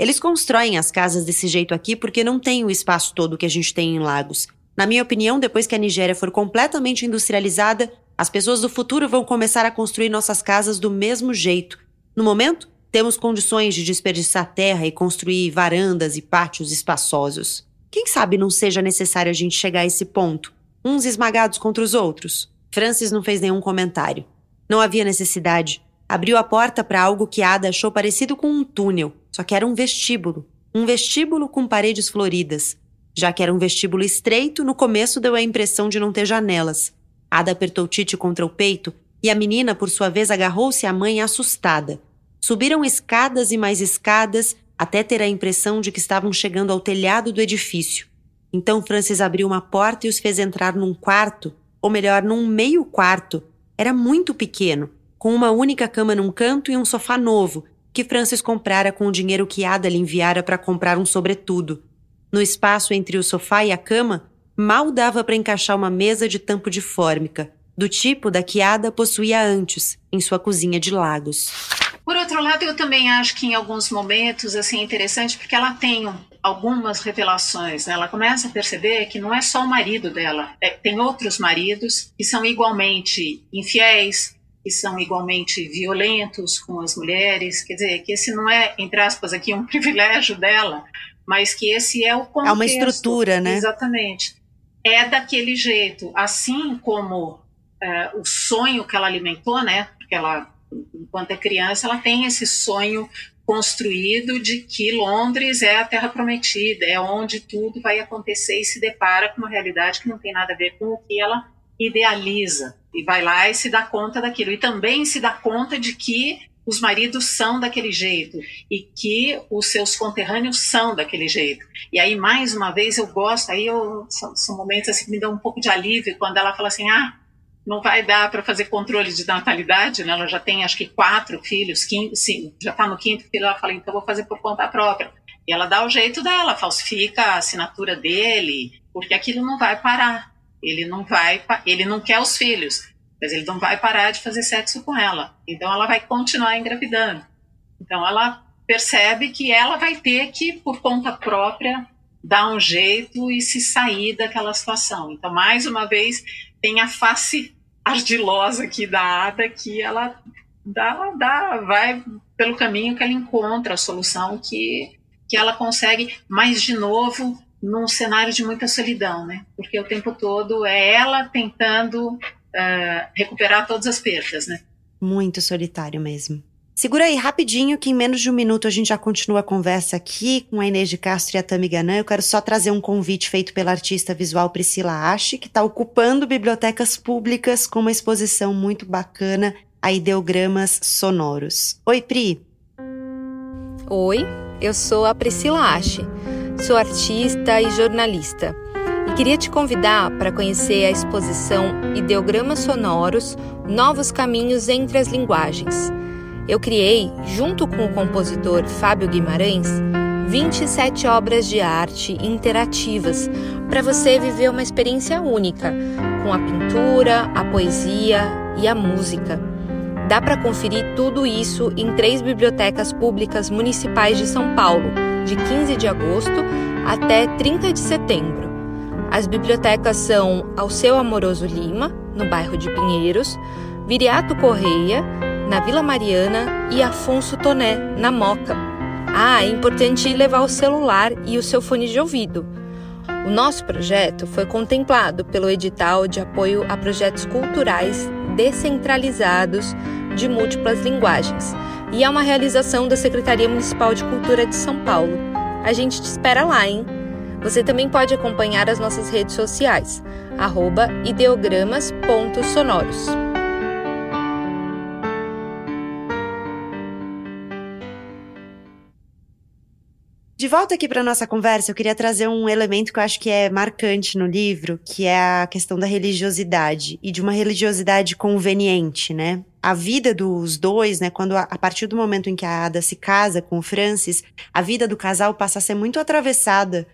Eles constroem as casas desse jeito aqui porque não tem o espaço todo que a gente tem em Lagos. Na minha opinião, depois que a Nigéria for completamente industrializada, as pessoas do futuro vão começar a construir nossas casas do mesmo jeito. No momento, temos condições de desperdiçar terra e construir varandas e pátios espaçosos. Quem sabe não seja necessário a gente chegar a esse ponto, uns esmagados contra os outros? Francis não fez nenhum comentário. Não havia necessidade. Abriu a porta para algo que Ada achou parecido com um túnel, só que era um vestíbulo. Um vestíbulo com paredes floridas. Já que era um vestíbulo estreito, no começo deu a impressão de não ter janelas. Ada apertou Tite contra o peito e a menina, por sua vez, agarrou-se à mãe assustada. Subiram escadas e mais escadas até ter a impressão de que estavam chegando ao telhado do edifício. Então Francis abriu uma porta e os fez entrar num quarto, ou melhor, num meio quarto. Era muito pequeno, com uma única cama num canto e um sofá novo, que Francis comprara com o dinheiro que Ada lhe enviara para comprar um sobretudo. No espaço entre o sofá e a cama, mal dava para encaixar uma mesa de tampo de fórmica, do tipo da que Ada possuía antes, em sua cozinha de Lagos. Por outro lado, eu também acho que em alguns momentos assim é interessante porque ela tem algumas revelações. Né? Ela começa a perceber que não é só o marido dela, é, tem outros maridos que são igualmente infiéis, que são igualmente violentos com as mulheres. Quer dizer, que esse não é, entre aspas, aqui um privilégio dela, mas que esse é o contexto. É uma estrutura, né? Exatamente é daquele jeito, assim como é, o sonho que ela alimentou, né? Porque ela, enquanto é criança, ela tem esse sonho construído de que Londres é a Terra Prometida, é onde tudo vai acontecer e se depara com uma realidade que não tem nada a ver com o que ela idealiza e vai lá e se dá conta daquilo e também se dá conta de que os maridos são daquele jeito e que os seus conterrâneos são daquele jeito. E aí, mais uma vez, eu gosto, aí eu, são, são momentos assim que me dão um pouco de alívio quando ela fala assim: ah, não vai dar para fazer controle de natalidade, né? Ela já tem acho que quatro filhos, quinto, sim, já está no quinto filho. Ela fala: então vou fazer por conta própria. E ela dá o jeito dela, falsifica a assinatura dele, porque aquilo não vai parar. Ele não vai, ele não quer os filhos mas ele não vai parar de fazer sexo com ela. Então ela vai continuar engravidando. Então ela percebe que ela vai ter que, por conta própria, dar um jeito e se sair daquela situação. Então, mais uma vez, tem a face ardilosa aqui da Ada que ela dá, dá, vai pelo caminho que ela encontra a solução que, que ela consegue, mas de novo, num cenário de muita solidão, né? Porque o tempo todo é ela tentando uh, recuperar todas as perdas, né? Muito solitário mesmo. Segura aí rapidinho que em menos de um minuto a gente já continua a conversa aqui com a Inês de Castro e a Tami Ganan. Eu quero só trazer um convite feito pela artista visual Priscila Ashe, que está ocupando bibliotecas públicas com uma exposição muito bacana a ideogramas sonoros. Oi, Pri! Oi, eu sou a Priscila Ashe. Sou artista e jornalista e queria te convidar para conhecer a exposição Ideogramas Sonoros Novos Caminhos entre as Linguagens. Eu criei, junto com o compositor Fábio Guimarães, 27 obras de arte interativas para você viver uma experiência única com a pintura, a poesia e a música. Dá para conferir tudo isso em três bibliotecas públicas municipais de São Paulo, de 15 de agosto até 30 de setembro. As bibliotecas são Alceu Amoroso Lima, no bairro de Pinheiros, Viriato Correia, na Vila Mariana e Afonso Toné, na Moca. Ah, é importante levar o celular e o seu fone de ouvido. O nosso projeto foi contemplado pelo edital de apoio a projetos culturais descentralizados de múltiplas linguagens e é uma realização da Secretaria Municipal de Cultura de São Paulo. A gente te espera lá, hein? Você também pode acompanhar as nossas redes sociais, ideogramas.sonoros. De volta aqui para nossa conversa, eu queria trazer um elemento que eu acho que é marcante no livro, que é a questão da religiosidade e de uma religiosidade conveniente, né? A vida dos dois, né, quando a, a partir do momento em que a Ada se casa com o Francis, a vida do casal passa a ser muito atravessada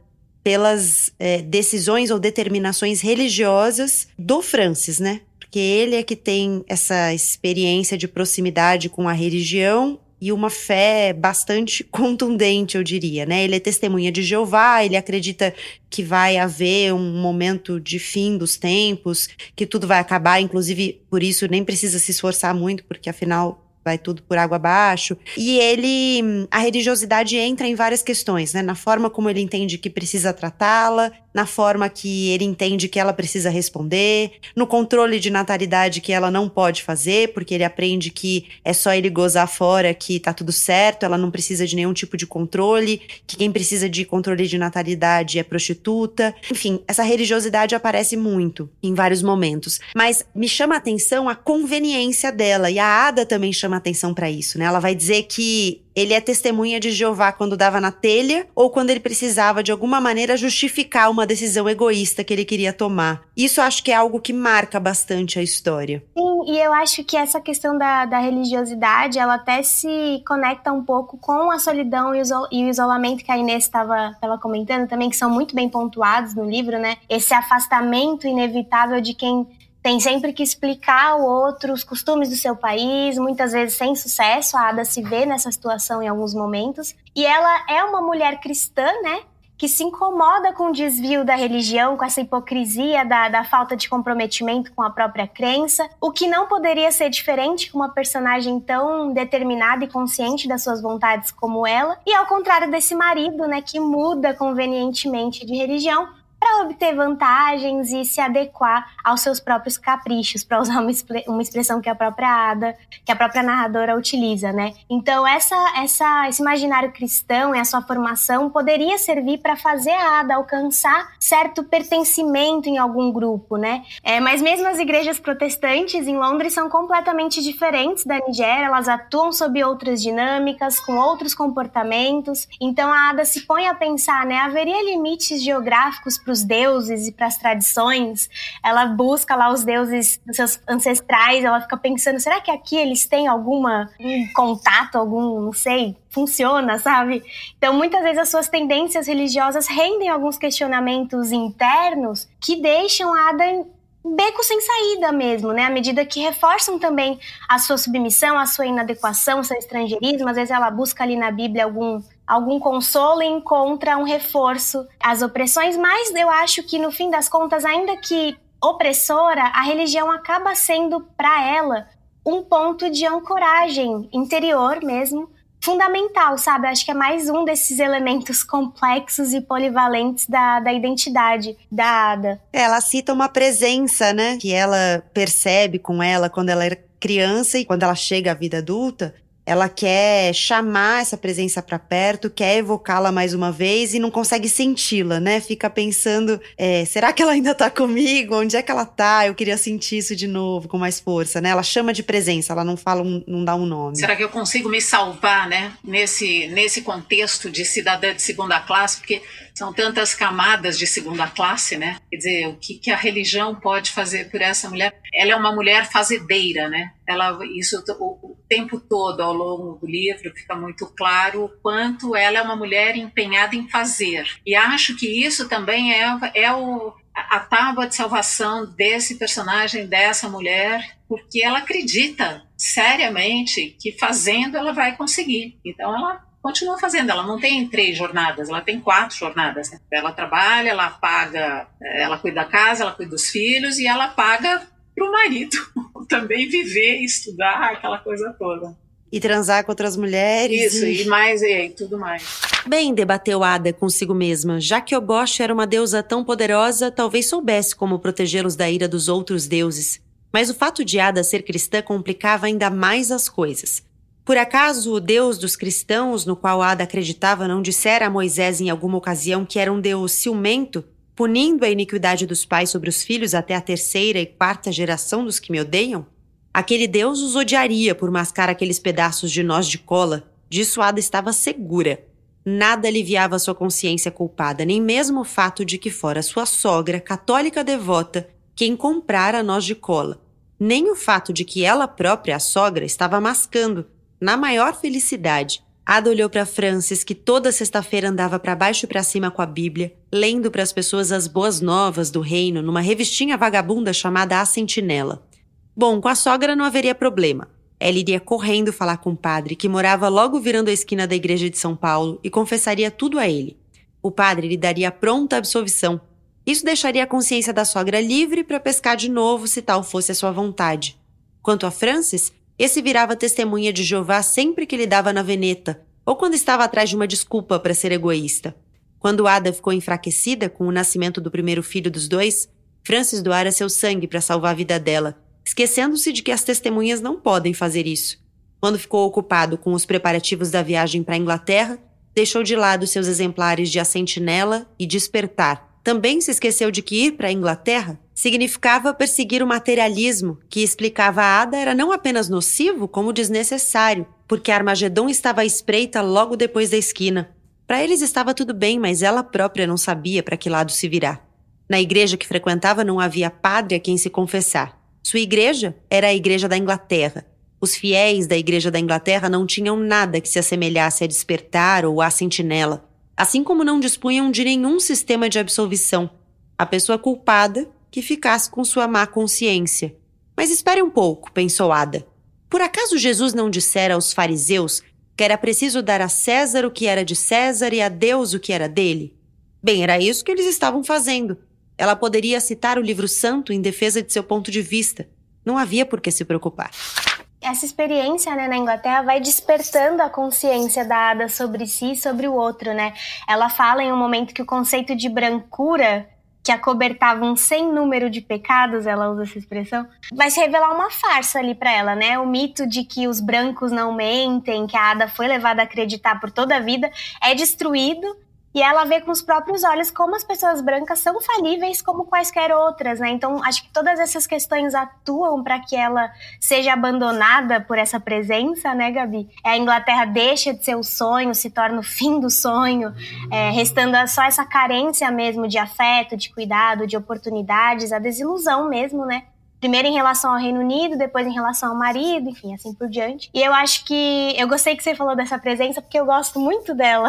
pelas é, decisões ou determinações religiosas do Francis, né? Porque ele é que tem essa experiência de proximidade com a religião e uma fé bastante contundente, eu diria, né? Ele é testemunha de Jeová, ele acredita que vai haver um momento de fim dos tempos, que tudo vai acabar, inclusive por isso nem precisa se esforçar muito, porque afinal vai tudo por água abaixo. E ele, a religiosidade entra em várias questões, né? Na forma como ele entende que precisa tratá-la, na forma que ele entende que ela precisa responder, no controle de natalidade que ela não pode fazer, porque ele aprende que é só ele gozar fora que tá tudo certo, ela não precisa de nenhum tipo de controle, que quem precisa de controle de natalidade é prostituta. Enfim, essa religiosidade aparece muito em vários momentos, mas me chama a atenção a conveniência dela e a Ada também chama atenção para isso, né? Ela vai dizer que ele é testemunha de Jeová quando dava na telha ou quando ele precisava de alguma maneira justificar uma decisão egoísta que ele queria tomar. Isso acho que é algo que marca bastante a história. Sim, e eu acho que essa questão da, da religiosidade, ela até se conecta um pouco com a solidão e o, isolamento que a Inês estava comentando também, que são muito bem pontuados no livro, né? Esse afastamento inevitável de quem tem sempre que explicar ao outro os costumes do seu país, muitas vezes sem sucesso. A Ada se vê nessa situação em alguns momentos. E ela é uma mulher cristã, né? Que se incomoda com o desvio da religião, com essa hipocrisia da, da falta de comprometimento com a própria crença, o que não poderia ser diferente com uma personagem tão determinada e consciente das suas vontades como ela, e ao contrário desse marido, né, que muda convenientemente de religião, para obter vantagens e se adequar aos seus próprios caprichos, para usar uma, uma expressão que a própria Ada, que a própria narradora utiliza, né? Então essa, essa, esse imaginário cristão e a sua formação poderia servir para fazer a Ada alcançar certo pertencimento em algum grupo, né? É, mas mesmo as igrejas protestantes em Londres são completamente diferentes da Nigéria, elas atuam sob outras dinâmicas, com outros comportamentos. Então a Ada se põe a pensar, né? Haveria limites geográficos para os deuses e para as tradições, ela busca lá os deuses dos seus ancestrais, ela fica pensando, será que aqui eles têm alguma um contato, algum, não sei, funciona, sabe? Então, muitas vezes as suas tendências religiosas rendem alguns questionamentos internos que deixam a Ada beco sem saída mesmo, né? À medida que reforçam também a sua submissão, a sua inadequação, seu estrangeirismo, às vezes ela busca ali na Bíblia algum algum consolo e encontra um reforço às opressões, mas eu acho que no fim das contas, ainda que opressora, a religião acaba sendo para ela um ponto de ancoragem interior mesmo, fundamental, sabe? Acho que é mais um desses elementos complexos e polivalentes da, da identidade da Ada. É, ela cita uma presença, né? Que ela percebe com ela quando ela era criança e quando ela chega à vida adulta, ela quer chamar essa presença para perto, quer evocá-la mais uma vez e não consegue senti-la, né? Fica pensando, é, será que ela ainda tá comigo? Onde é que ela tá? Eu queria sentir isso de novo, com mais força, né? Ela chama de presença, ela não fala, um, não dá um nome. Será que eu consigo me salvar, né? Nesse, nesse contexto de cidadã de segunda classe, porque são tantas camadas de segunda classe, né? Quer dizer, o que, que a religião pode fazer por essa mulher? Ela é uma mulher fazedeira, né? Ela, isso o, o tempo todo ao longo do livro fica muito claro o quanto ela é uma mulher empenhada em fazer. E acho que isso também é, é o, a tábua de salvação desse personagem, dessa mulher, porque ela acredita seriamente que fazendo ela vai conseguir. Então ela continua fazendo. Ela não tem três jornadas, ela tem quatro jornadas. Né? Ela trabalha, ela paga, eh, ela cuida da casa, ela cuida dos filhos e ela paga para o marido também viver, estudar, aquela coisa toda. E transar com outras mulheres. Isso, e, e mais, e, e tudo mais. Bem, debateu Ada consigo mesma. Já que Ogosh era uma deusa tão poderosa, talvez soubesse como protegê-los da ira dos outros deuses. Mas o fato de Ada ser cristã complicava ainda mais as coisas. Por acaso o Deus dos cristãos, no qual Ada acreditava, não dissera a Moisés em alguma ocasião que era um Deus ciumento, punindo a iniquidade dos pais sobre os filhos até a terceira e quarta geração dos que me odeiam? Aquele Deus os odiaria por mascar aqueles pedaços de nós de cola. Disso Ada estava segura. Nada aliviava sua consciência culpada, nem mesmo o fato de que fora sua sogra, católica devota, quem comprara nós de cola. Nem o fato de que ela própria, a sogra, estava mascando, na maior felicidade, Ada olhou para Francis, que toda sexta-feira andava para baixo e para cima com a Bíblia, lendo para as pessoas as boas novas do reino numa revistinha vagabunda chamada A Sentinela. Bom, com a sogra não haveria problema. Ela iria correndo falar com o padre, que morava logo virando a esquina da igreja de São Paulo, e confessaria tudo a ele. O padre lhe daria pronta absolvição. Isso deixaria a consciência da sogra livre para pescar de novo, se tal fosse a sua vontade. Quanto a Francis, esse virava testemunha de Jeová sempre que lhe dava na veneta, ou quando estava atrás de uma desculpa para ser egoísta. Quando Ada ficou enfraquecida com o nascimento do primeiro filho dos dois, Francis doara seu sangue para salvar a vida dela, esquecendo-se de que as testemunhas não podem fazer isso. Quando ficou ocupado com os preparativos da viagem para a Inglaterra, deixou de lado seus exemplares de A Sentinela e Despertar. Também se esqueceu de que ir para a Inglaterra significava perseguir o materialismo, que explicava a Ada era não apenas nocivo, como desnecessário, porque Armagedon estava à espreita logo depois da esquina. Para eles estava tudo bem, mas ela própria não sabia para que lado se virar. Na igreja que frequentava não havia padre a quem se confessar. Sua igreja era a igreja da Inglaterra. Os fiéis da igreja da Inglaterra não tinham nada que se assemelhasse a despertar ou a sentinela, assim como não dispunham de nenhum sistema de absolvição. A pessoa culpada que ficasse com sua má consciência. Mas espere um pouco, pensou Ada. Por acaso Jesus não dissera aos fariseus que era preciso dar a César o que era de César e a Deus o que era dele? Bem, era isso que eles estavam fazendo. Ela poderia citar o livro santo em defesa de seu ponto de vista. Não havia por que se preocupar. Essa experiência né, na Inglaterra vai despertando a consciência da Ada sobre si e sobre o outro, né? Ela fala em um momento que o conceito de brancura que acobertava um sem número de pecados, ela usa essa expressão, vai se revelar uma farsa ali para ela, né? O mito de que os brancos não mentem, que a Ada foi levada a acreditar por toda a vida, é destruído e ela vê com os próprios olhos como as pessoas brancas são falíveis como quaisquer outras, né? Então, acho que todas essas questões atuam para que ela seja abandonada por essa presença, né, Gabi? A Inglaterra deixa de ser o sonho, se torna o fim do sonho, é, restando só essa carência mesmo de afeto, de cuidado, de oportunidades, a desilusão mesmo, né? Primeiro em relação ao Reino Unido, depois em relação ao marido, enfim, assim por diante. E eu acho que. Eu gostei que você falou dessa presença, porque eu gosto muito dela.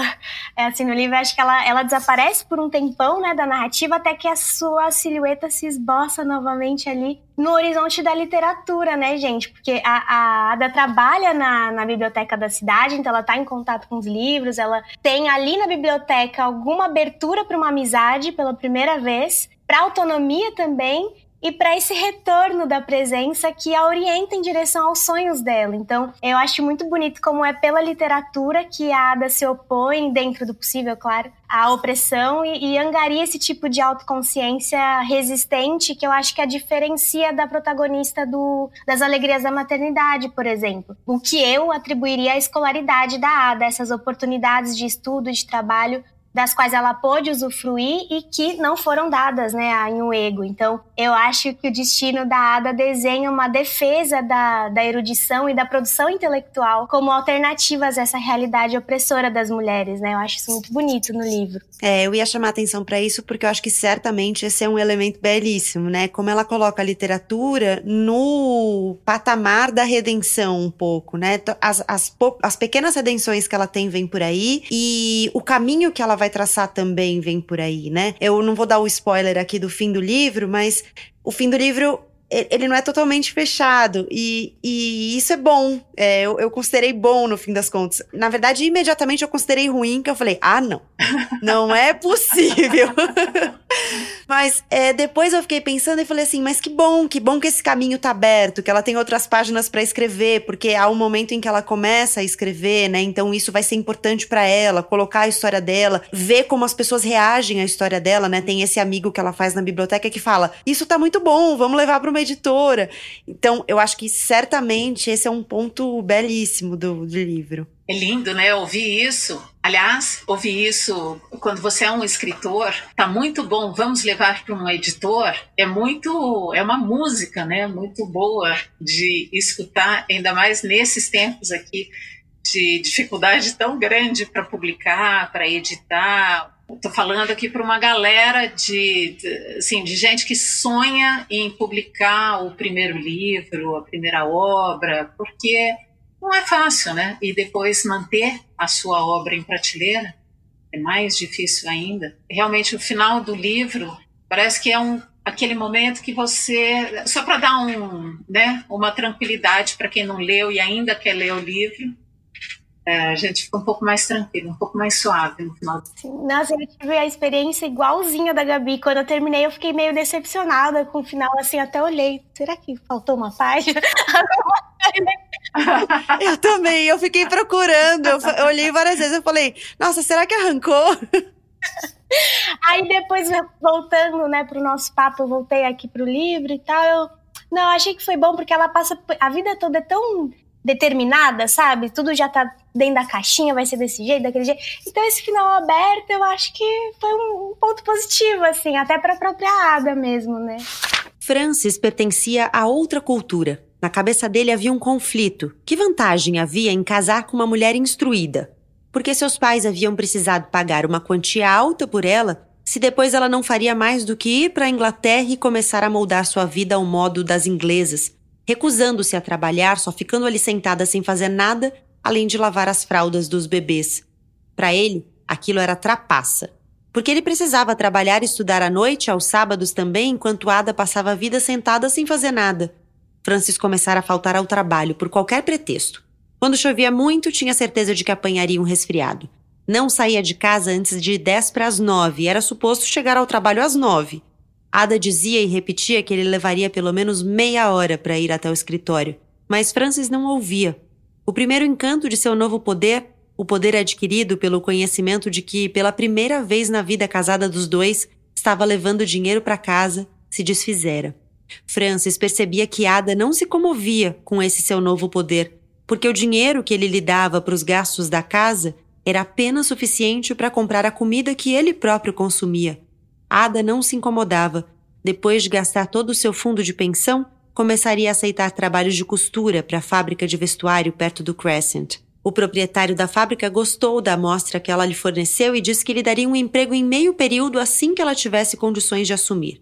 É, assim, no livro, acho que ela, ela desaparece por um tempão, né, da narrativa, até que a sua silhueta se esboça novamente ali no horizonte da literatura, né, gente? Porque a, a Ada trabalha na, na biblioteca da cidade, então ela está em contato com os livros, ela tem ali na biblioteca alguma abertura para uma amizade pela primeira vez, para autonomia também e para esse retorno da presença que a orienta em direção aos sonhos dela. Então, eu acho muito bonito como é pela literatura que a Ada se opõe, dentro do possível, claro, à opressão e, e angaria esse tipo de autoconsciência resistente que eu acho que a diferencia da protagonista do, das Alegrias da Maternidade, por exemplo. O que eu atribuiria à escolaridade da Ada, essas oportunidades de estudo, de trabalho das quais ela pôde usufruir e que não foram dadas né, a Inhuego. Então, eu acho que o destino da Ada desenha uma defesa da, da erudição e da produção intelectual como alternativas a essa realidade opressora das mulheres. Né? Eu acho isso muito bonito no livro. É, eu ia chamar atenção para isso porque eu acho que certamente esse é um elemento belíssimo, né? Como ela coloca a literatura no patamar da redenção um pouco, né? As, as, as pequenas redenções que ela tem vêm por aí e o caminho que ela vai traçar também vem por aí, né? Eu não vou dar o spoiler aqui do fim do livro, mas o fim do livro ele não é totalmente fechado. E, e isso é bom. É, eu, eu, considerei bom no fim das contas. Na verdade, imediatamente eu considerei ruim, que eu falei: ah, não. Não é possível. mas é, depois eu fiquei pensando e falei assim: mas que bom, que bom que esse caminho tá aberto, que ela tem outras páginas para escrever, porque há um momento em que ela começa a escrever, né? Então isso vai ser importante para ela, colocar a história dela, ver como as pessoas reagem à história dela, né? Tem esse amigo que ela faz na biblioteca que fala: isso tá muito bom, vamos levar para uma editora. Então, eu acho que certamente esse é um ponto belíssimo do, do livro. É lindo, né? Ouvir isso. Aliás, ouvir isso quando você é um escritor, tá muito bom. Vamos levar para um editor. É muito, é uma música, né? Muito boa de escutar, ainda mais nesses tempos aqui de dificuldade tão grande para publicar, para editar. Estou falando aqui para uma galera de, de, assim, de gente que sonha em publicar o primeiro livro, a primeira obra, porque não é fácil, né? E depois manter a sua obra em prateleira é mais difícil ainda. Realmente, o final do livro parece que é um aquele momento que você só para dar um, né, uma tranquilidade para quem não leu e ainda quer ler o livro a gente fica um pouco mais tranquilo, um pouco mais suave no final. Sim, nossa, eu tive a experiência igualzinha da Gabi. Quando eu terminei, eu fiquei meio decepcionada com o final, assim, até olhei. Será que faltou uma página? eu também, eu fiquei procurando. Eu olhei várias vezes, eu falei, nossa, será que arrancou? Aí depois, voltando, né, pro nosso papo, eu voltei aqui pro livro e tal, eu... Não, achei que foi bom porque ela passa... A vida toda é tão determinada, sabe? Tudo já tá dentro da caixinha, vai ser desse jeito, daquele jeito. Então esse final aberto, eu acho que foi um ponto positivo, assim, até para a própria Ada mesmo, né? Francis pertencia a outra cultura. Na cabeça dele havia um conflito. Que vantagem havia em casar com uma mulher instruída? Porque seus pais haviam precisado pagar uma quantia alta por ela se depois ela não faria mais do que ir para a Inglaterra e começar a moldar sua vida ao modo das inglesas, recusando-se a trabalhar, só ficando ali sentada sem fazer nada, além de lavar as fraldas dos bebês. Para ele, aquilo era trapaça. Porque ele precisava trabalhar e estudar à noite, aos sábados também, enquanto Ada passava a vida sentada sem fazer nada. Francis começara a faltar ao trabalho por qualquer pretexto. Quando chovia muito, tinha certeza de que apanharia um resfriado. Não saía de casa antes de dez para as nove e era suposto chegar ao trabalho às nove. Ada dizia e repetia que ele levaria pelo menos meia hora para ir até o escritório, mas Francis não ouvia. O primeiro encanto de seu novo poder, o poder adquirido pelo conhecimento de que, pela primeira vez na vida casada dos dois, estava levando dinheiro para casa, se desfizera. Francis percebia que Ada não se comovia com esse seu novo poder, porque o dinheiro que ele lhe dava para os gastos da casa era apenas suficiente para comprar a comida que ele próprio consumia Ada não se incomodava. Depois de gastar todo o seu fundo de pensão, começaria a aceitar trabalhos de costura para a fábrica de vestuário perto do Crescent. O proprietário da fábrica gostou da amostra que ela lhe forneceu e disse que lhe daria um emprego em meio período assim que ela tivesse condições de assumir.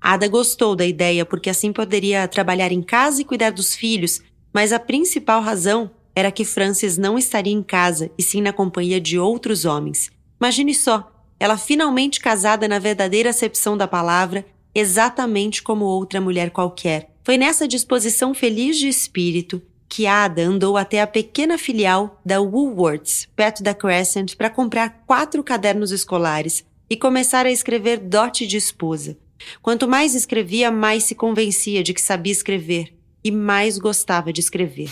Ada gostou da ideia porque assim poderia trabalhar em casa e cuidar dos filhos, mas a principal razão era que Francis não estaria em casa e sim na companhia de outros homens. Imagine só, ela finalmente casada na verdadeira acepção da palavra, exatamente como outra mulher qualquer. Foi nessa disposição feliz de espírito que Ada andou até a pequena filial da Woolworths, perto da Crescent, para comprar quatro cadernos escolares e começar a escrever dote de esposa. Quanto mais escrevia, mais se convencia de que sabia escrever e mais gostava de escrever.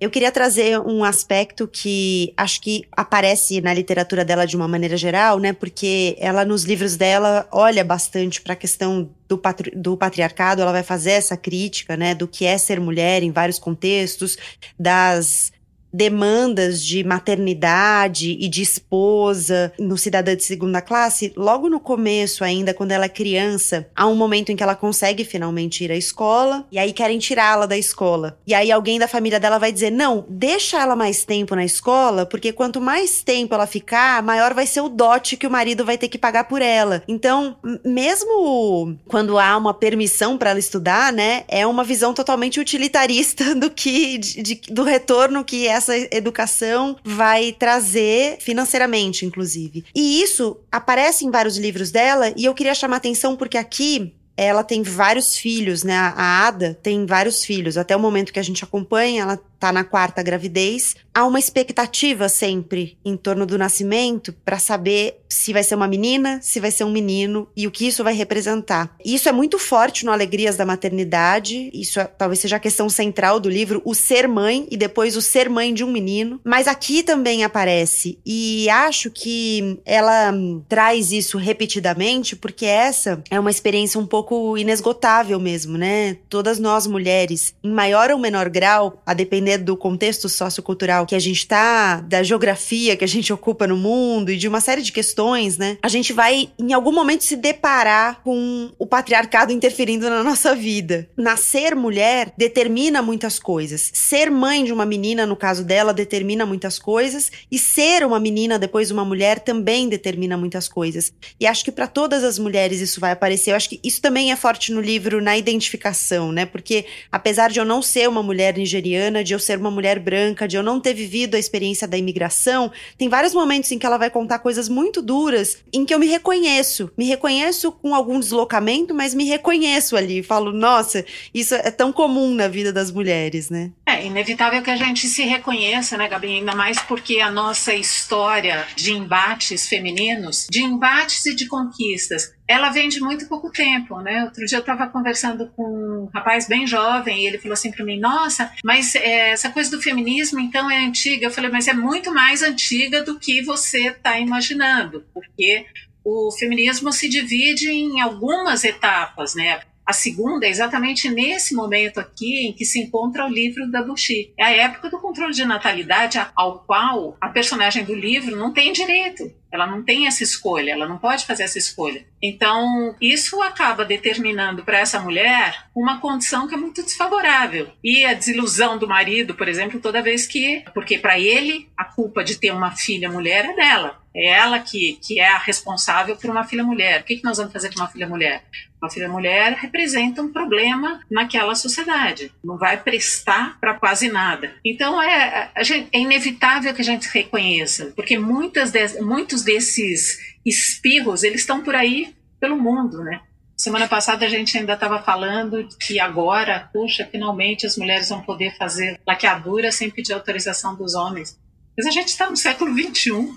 Eu queria trazer um aspecto que acho que aparece na literatura dela de uma maneira geral, né? Porque ela, nos livros dela, olha bastante para a questão do, patri do patriarcado, ela vai fazer essa crítica, né? Do que é ser mulher em vários contextos, das demandas de maternidade e de esposa no Cidadã de Segunda Classe, logo no começo, ainda quando ela é criança, há um momento em que ela consegue finalmente ir à escola e aí querem tirá-la da escola. E aí alguém da família dela vai dizer: não, deixa ela mais tempo na escola, porque quanto mais tempo ela ficar, maior vai ser o dote que o marido vai ter que pagar por ela. Então, mesmo quando há uma permissão para ela estudar, né, é uma visão totalmente utilitarista do que de, de, do retorno que é essa educação vai trazer financeiramente, inclusive. E isso aparece em vários livros dela, e eu queria chamar atenção porque aqui ela tem vários filhos, né? A Ada tem vários filhos. Até o momento que a gente acompanha, ela tá na quarta gravidez. Há uma expectativa sempre em torno do nascimento para saber se vai ser uma menina, se vai ser um menino e o que isso vai representar. Isso é muito forte no Alegrias da Maternidade. Isso é, talvez seja a questão central do livro, o ser mãe e depois o ser mãe de um menino. Mas aqui também aparece e acho que ela traz isso repetidamente porque essa é uma experiência um pouco inesgotável mesmo, né? Todas nós mulheres, em maior ou menor grau, a depender depender do contexto sociocultural que a gente tá, da geografia que a gente ocupa no mundo e de uma série de questões, né? A gente vai em algum momento se deparar com o patriarcado interferindo na nossa vida. Nascer mulher determina muitas coisas. Ser mãe de uma menina, no caso dela, determina muitas coisas e ser uma menina depois uma mulher também determina muitas coisas. E acho que para todas as mulheres isso vai aparecer. Eu acho que isso também é forte no livro na identificação, né? Porque apesar de eu não ser uma mulher nigeriana, de eu ser uma mulher branca, de eu não ter vivido a experiência da imigração, tem vários momentos em que ela vai contar coisas muito duras em que eu me reconheço. Me reconheço com algum deslocamento, mas me reconheço ali. Falo, nossa, isso é tão comum na vida das mulheres, né? É inevitável que a gente se reconheça, né, Gabi? Ainda mais porque a nossa história de embates femininos, de embates e de conquistas, ela vem de muito pouco tempo, né? Outro dia eu estava conversando com um rapaz bem jovem e ele falou assim para mim: Nossa, mas é, essa coisa do feminismo então é antiga. Eu falei: Mas é muito mais antiga do que você está imaginando, porque o feminismo se divide em algumas etapas, né? A segunda é exatamente nesse momento aqui em que se encontra o livro da Bushi. É a época do controle de natalidade ao qual a personagem do livro não tem direito. Ela não tem essa escolha, ela não pode fazer essa escolha. Então, isso acaba determinando para essa mulher uma condição que é muito desfavorável. E a desilusão do marido, por exemplo, toda vez que. Porque para ele, a culpa de ter uma filha mulher é dela. É ela que, que é a responsável por uma filha mulher. O que, que nós vamos fazer com uma filha mulher? Uma filha mulher representa um problema naquela sociedade. Não vai prestar para quase nada. Então é, gente, é inevitável que a gente reconheça, porque muitas de, muitos desses espirros eles estão por aí pelo mundo, né? Semana passada a gente ainda estava falando que agora, puxa, finalmente as mulheres vão poder fazer laqueadura sem pedir autorização dos homens. Mas a gente está no século 21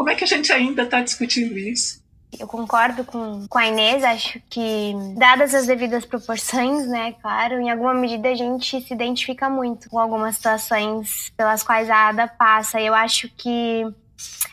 como é que a gente ainda está discutindo isso? Eu concordo com, com a Inês, acho que, dadas as devidas proporções, né, claro, em alguma medida a gente se identifica muito com algumas situações pelas quais a Ada passa. Eu acho que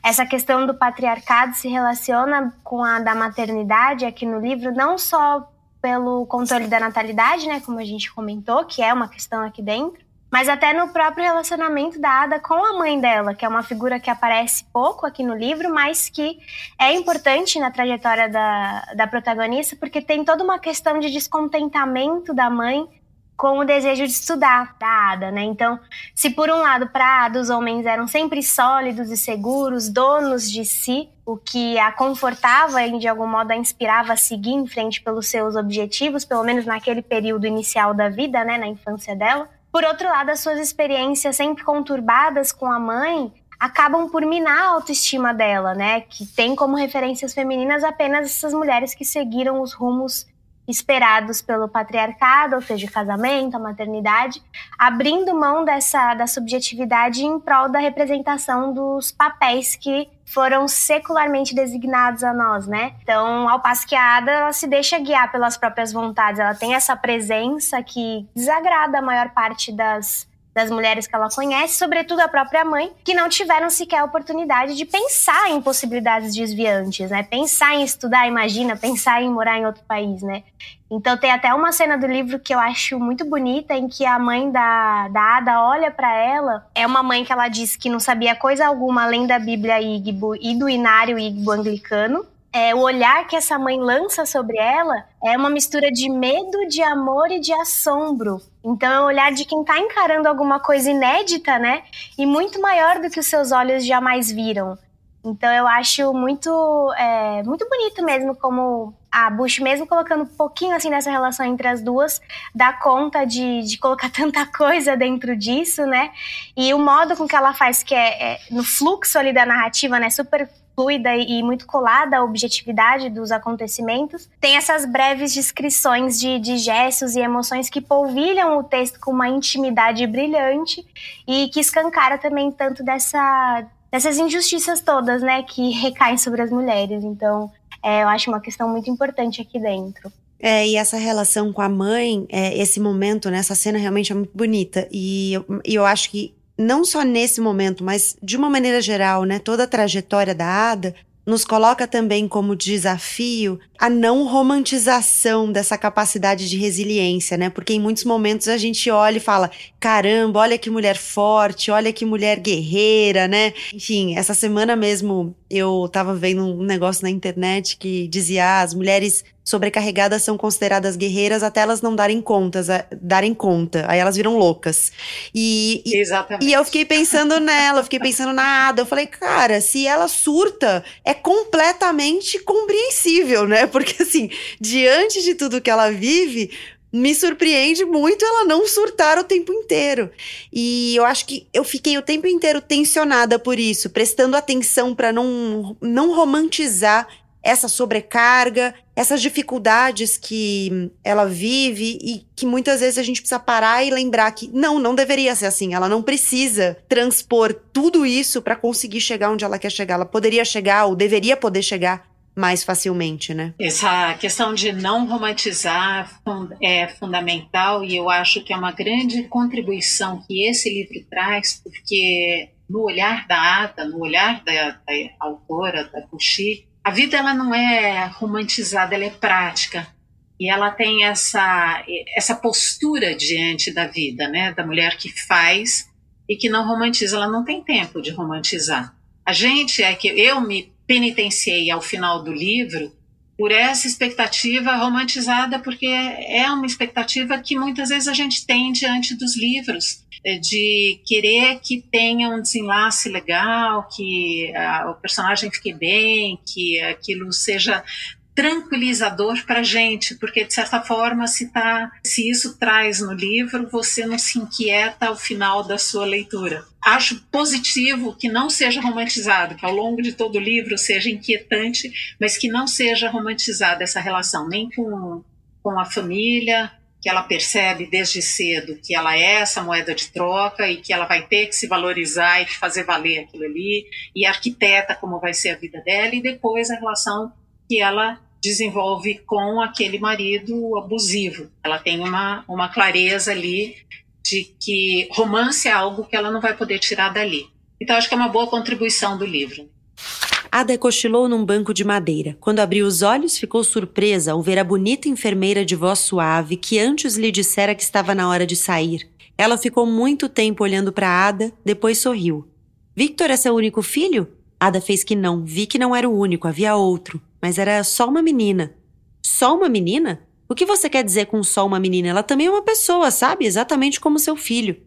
essa questão do patriarcado se relaciona com a da maternidade aqui no livro, não só pelo controle da natalidade, né, como a gente comentou, que é uma questão aqui dentro, mas até no próprio relacionamento da Ada com a mãe dela, que é uma figura que aparece pouco aqui no livro, mas que é importante na trajetória da, da protagonista, porque tem toda uma questão de descontentamento da mãe com o desejo de estudar da Ada, né? Então, se por um lado para Ada os homens eram sempre sólidos e seguros, donos de si, o que a confortava e de algum modo a inspirava a seguir em frente pelos seus objetivos, pelo menos naquele período inicial da vida, né, na infância dela, por outro lado, as suas experiências sempre conturbadas com a mãe acabam por minar a autoestima dela, né? Que tem como referências femininas apenas essas mulheres que seguiram os rumos esperados pelo patriarcado, ou seja, casamento, a maternidade, abrindo mão dessa da subjetividade em prol da representação dos papéis que foram secularmente designados a nós, né? Então, ao passo que a Ada ela se deixa guiar pelas próprias vontades, ela tem essa presença que desagrada a maior parte das das mulheres que ela conhece, sobretudo a própria mãe, que não tiveram sequer a oportunidade de pensar em possibilidades desviantes, né? Pensar em estudar, imagina, pensar em morar em outro país, né? Então tem até uma cena do livro que eu acho muito bonita em que a mãe da, da Ada olha para ela. É uma mãe que ela diz que não sabia coisa alguma além da Bíblia Igbo e do Inário Igbo anglicano é, o olhar que essa mãe lança sobre ela é uma mistura de medo, de amor e de assombro. Então é o olhar de quem está encarando alguma coisa inédita, né? E muito maior do que os seus olhos jamais viram. Então eu acho muito, é, muito bonito mesmo como a Bush, mesmo colocando um pouquinho assim dessa relação entre as duas, dá conta de, de colocar tanta coisa dentro disso, né? E o modo com que ela faz, que é, é no fluxo ali da narrativa, né? Super fluida e muito colada à objetividade dos acontecimentos, tem essas breves descrições de, de gestos e emoções que polvilham o texto com uma intimidade brilhante e que escancara também tanto dessa, dessas injustiças todas, né, que recaem sobre as mulheres. Então, é, eu acho uma questão muito importante aqui dentro. É, e essa relação com a mãe, é, esse momento, né, essa cena realmente é muito bonita. E eu, e eu acho que não só nesse momento, mas de uma maneira geral, né, toda a trajetória da Ada nos coloca também como desafio a não romantização dessa capacidade de resiliência, né? Porque em muitos momentos a gente olha e fala: caramba, olha que mulher forte, olha que mulher guerreira, né? Enfim, essa semana mesmo eu tava vendo um negócio na internet que dizia: ah, as mulheres sobrecarregadas são consideradas guerreiras até elas não darem contas, darem conta. Aí elas viram loucas. E, e, Exatamente. e eu fiquei pensando nela, eu fiquei pensando na Ada. Eu falei, cara, se ela surta, é completamente compreensível, né? Porque assim, diante de tudo que ela vive, me surpreende muito ela não surtar o tempo inteiro. E eu acho que eu fiquei o tempo inteiro tensionada por isso, prestando atenção para não, não romantizar essa sobrecarga, essas dificuldades que ela vive e que muitas vezes a gente precisa parar e lembrar que não, não deveria ser assim. Ela não precisa transpor tudo isso para conseguir chegar onde ela quer chegar. Ela poderia chegar ou deveria poder chegar mais facilmente, né? Essa questão de não romantizar é fundamental e eu acho que é uma grande contribuição que esse livro traz, porque no olhar da Ada, no olhar da, da autora, da Kushi, a vida ela não é romantizada, ela é prática. E ela tem essa, essa postura diante da vida, né? Da mulher que faz e que não romantiza. Ela não tem tempo de romantizar. A gente é que eu me penitenciei ao final do livro por essa expectativa romantizada, porque é uma expectativa que muitas vezes a gente tem diante dos livros, é, de querer que tenha um desenlace legal, que a, o personagem fique bem, que aquilo seja tranquilizador para a gente, porque de certa forma, se, tá, se isso traz no livro, você não se inquieta ao final da sua leitura. Acho positivo que não seja romantizado, que ao longo de todo o livro seja inquietante, mas que não seja romantizada essa relação, nem com, com a família, que ela percebe desde cedo que ela é essa moeda de troca e que ela vai ter que se valorizar e fazer valer aquilo ali, e arquiteta como vai ser a vida dela, e depois a relação que ela desenvolve com aquele marido abusivo. Ela tem uma, uma clareza ali de que romance é algo que ela não vai poder tirar dali. Então, acho que é uma boa contribuição do livro. Ada cochilou num banco de madeira. Quando abriu os olhos, ficou surpresa ao ver a bonita enfermeira de voz suave que antes lhe dissera que estava na hora de sair. Ela ficou muito tempo olhando para Ada, depois sorriu. Victor é seu único filho? Ada fez que não, vi que não era o único, havia outro mas era só uma menina. Só uma menina? O que você quer dizer com só uma menina? Ela também é uma pessoa, sabe? Exatamente como seu filho.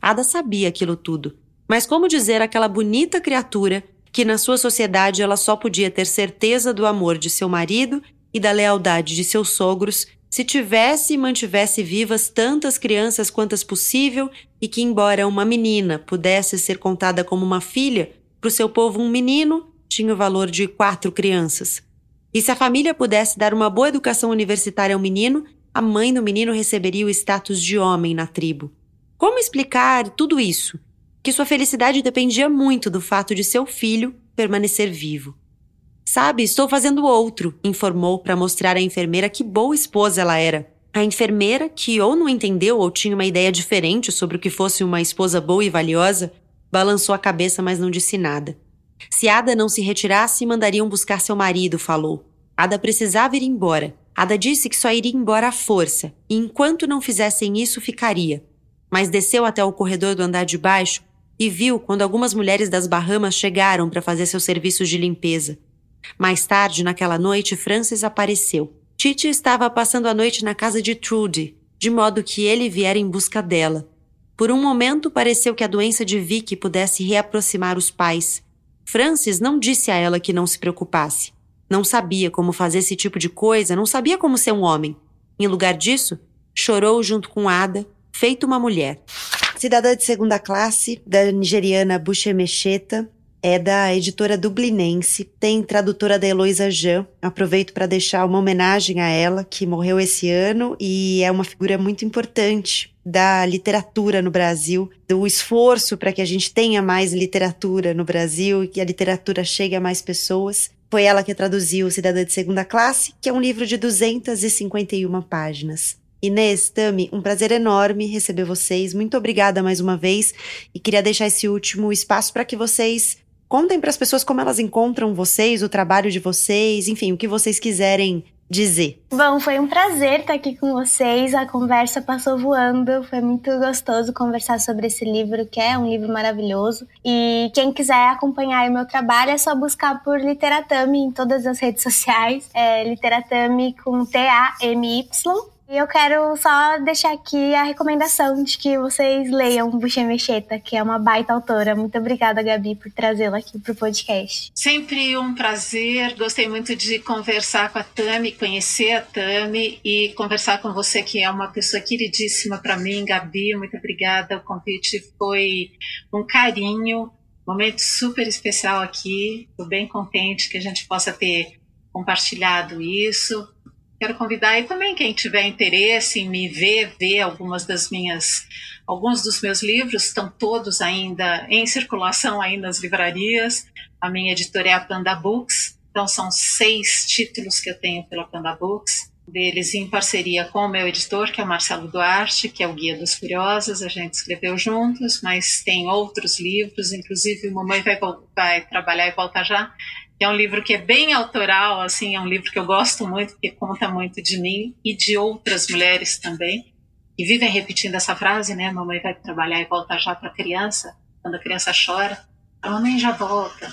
Ada sabia aquilo tudo. Mas como dizer aquela bonita criatura que na sua sociedade ela só podia ter certeza do amor de seu marido e da lealdade de seus sogros se tivesse e mantivesse vivas tantas crianças quantas possível e que, embora uma menina pudesse ser contada como uma filha, para o seu povo um menino tinha o valor de quatro crianças. E se a família pudesse dar uma boa educação universitária ao menino, a mãe do menino receberia o status de homem na tribo. Como explicar tudo isso? Que sua felicidade dependia muito do fato de seu filho permanecer vivo. Sabe, estou fazendo outro, informou para mostrar à enfermeira que boa esposa ela era. A enfermeira, que ou não entendeu ou tinha uma ideia diferente sobre o que fosse uma esposa boa e valiosa, balançou a cabeça, mas não disse nada. Se Ada não se retirasse, mandariam buscar seu marido, falou. Ada precisava ir embora. Ada disse que só iria embora à força, e enquanto não fizessem isso, ficaria. Mas desceu até o corredor do andar de baixo e viu quando algumas mulheres das Bahamas chegaram para fazer seus serviços de limpeza. Mais tarde, naquela noite, Francis apareceu. Titi estava passando a noite na casa de Trudy, de modo que ele viera em busca dela. Por um momento, pareceu que a doença de Vicky pudesse reaproximar os pais, Francis não disse a ela que não se preocupasse. Não sabia como fazer esse tipo de coisa, não sabia como ser um homem. Em lugar disso, chorou junto com Ada, feito uma mulher. Cidadã de segunda classe, da nigeriana Bushemesheta, é da editora dublinense, tem tradutora da Heloísa Jean. Aproveito para deixar uma homenagem a ela, que morreu esse ano e é uma figura muito importante da literatura no Brasil, do esforço para que a gente tenha mais literatura no Brasil e que a literatura chegue a mais pessoas. Foi ela que traduziu Cidadã de Segunda Classe, que é um livro de 251 páginas. Inês, Tami, um prazer enorme receber vocês. Muito obrigada mais uma vez e queria deixar esse último espaço para que vocês contem para as pessoas como elas encontram vocês, o trabalho de vocês, enfim, o que vocês quiserem dizer. Bom, foi um prazer estar aqui com vocês. A conversa passou voando. Foi muito gostoso conversar sobre esse livro, que é um livro maravilhoso. E quem quiser acompanhar o meu trabalho é só buscar por Literatame em todas as redes sociais. É Literatame com T-A-M-Y. E eu quero só deixar aqui a recomendação de que vocês leiam Buxa Mecheta, que é uma baita autora. Muito obrigada, Gabi, por trazê-la aqui para o podcast. Sempre um prazer. Gostei muito de conversar com a Tami, conhecer a Tami e conversar com você, que é uma pessoa queridíssima para mim, Gabi. Muito obrigada. O convite foi um carinho, momento super especial aqui. Estou bem contente que a gente possa ter compartilhado isso quero convidar e também quem tiver interesse em me ver, ver algumas das minhas, alguns dos meus livros estão todos ainda em circulação aí nas livrarias. A minha editora é a Panda Books, então são seis títulos que eu tenho pela Panda Books, deles em parceria com o meu editor, que é o Marcelo Duarte, que é o Guia dos Curiosos, a gente escreveu juntos, mas tem outros livros, inclusive o Mamãe vai, vai trabalhar e volta já, é um livro que é bem autoral, assim, é um livro que eu gosto muito, porque conta muito de mim e de outras mulheres também, que vivem repetindo essa frase, né? Mamãe vai trabalhar e volta já para a criança. Quando a criança chora, a mamãe já volta.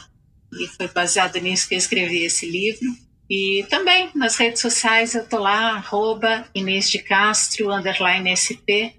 E foi baseado nisso que eu escrevi esse livro. E também nas redes sociais eu tô lá, arroba Inês de Castro, underline SP,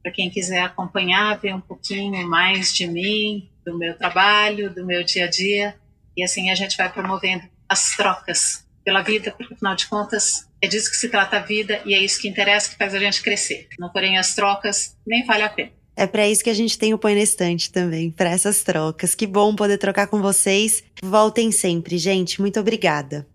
para quem quiser acompanhar, ver um pouquinho mais de mim, do meu trabalho, do meu dia a dia. E assim a gente vai promovendo as trocas pela vida, porque afinal de contas é disso que se trata a vida e é isso que interessa, que faz a gente crescer. Não porém as trocas, nem vale a pena. É para isso que a gente tem o Põe na Estante também, para essas trocas. Que bom poder trocar com vocês. Voltem sempre, gente. Muito obrigada.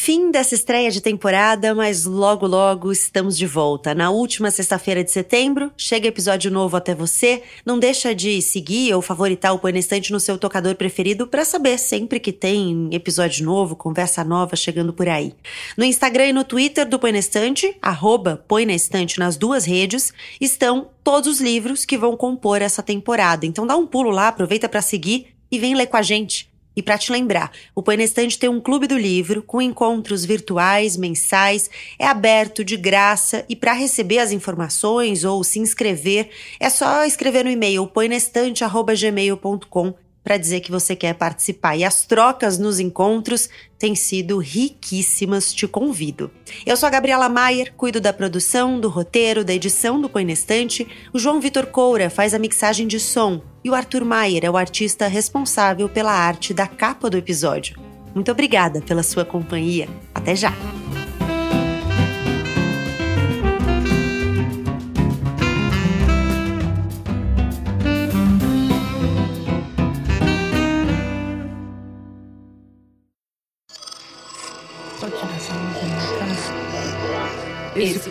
Fim dessa estreia de temporada, mas logo logo estamos de volta. Na última sexta-feira de setembro, chega episódio novo até você. Não deixa de seguir ou favoritar o Põe na Estante no seu tocador preferido para saber sempre que tem episódio novo, conversa nova chegando por aí. No Instagram e no Twitter do Põe na Estante, arroba Põe na Estante nas duas redes, estão todos os livros que vão compor essa temporada. Então dá um pulo lá, aproveita para seguir e vem ler com a gente. E para te lembrar, o Põe tem um clube do livro com encontros virtuais, mensais, é aberto de graça e para receber as informações ou se inscrever, é só escrever no e-mail põenestante@gmail.com para dizer que você quer participar. E as trocas nos encontros têm sido riquíssimas, te convido. Eu sou a Gabriela Maier, cuido da produção, do roteiro, da edição do Põe na Estante. O João Vitor Coura faz a mixagem de som e o Arthur Maier é o artista responsável pela arte da capa do episódio. Muito obrigada pela sua companhia. Até já!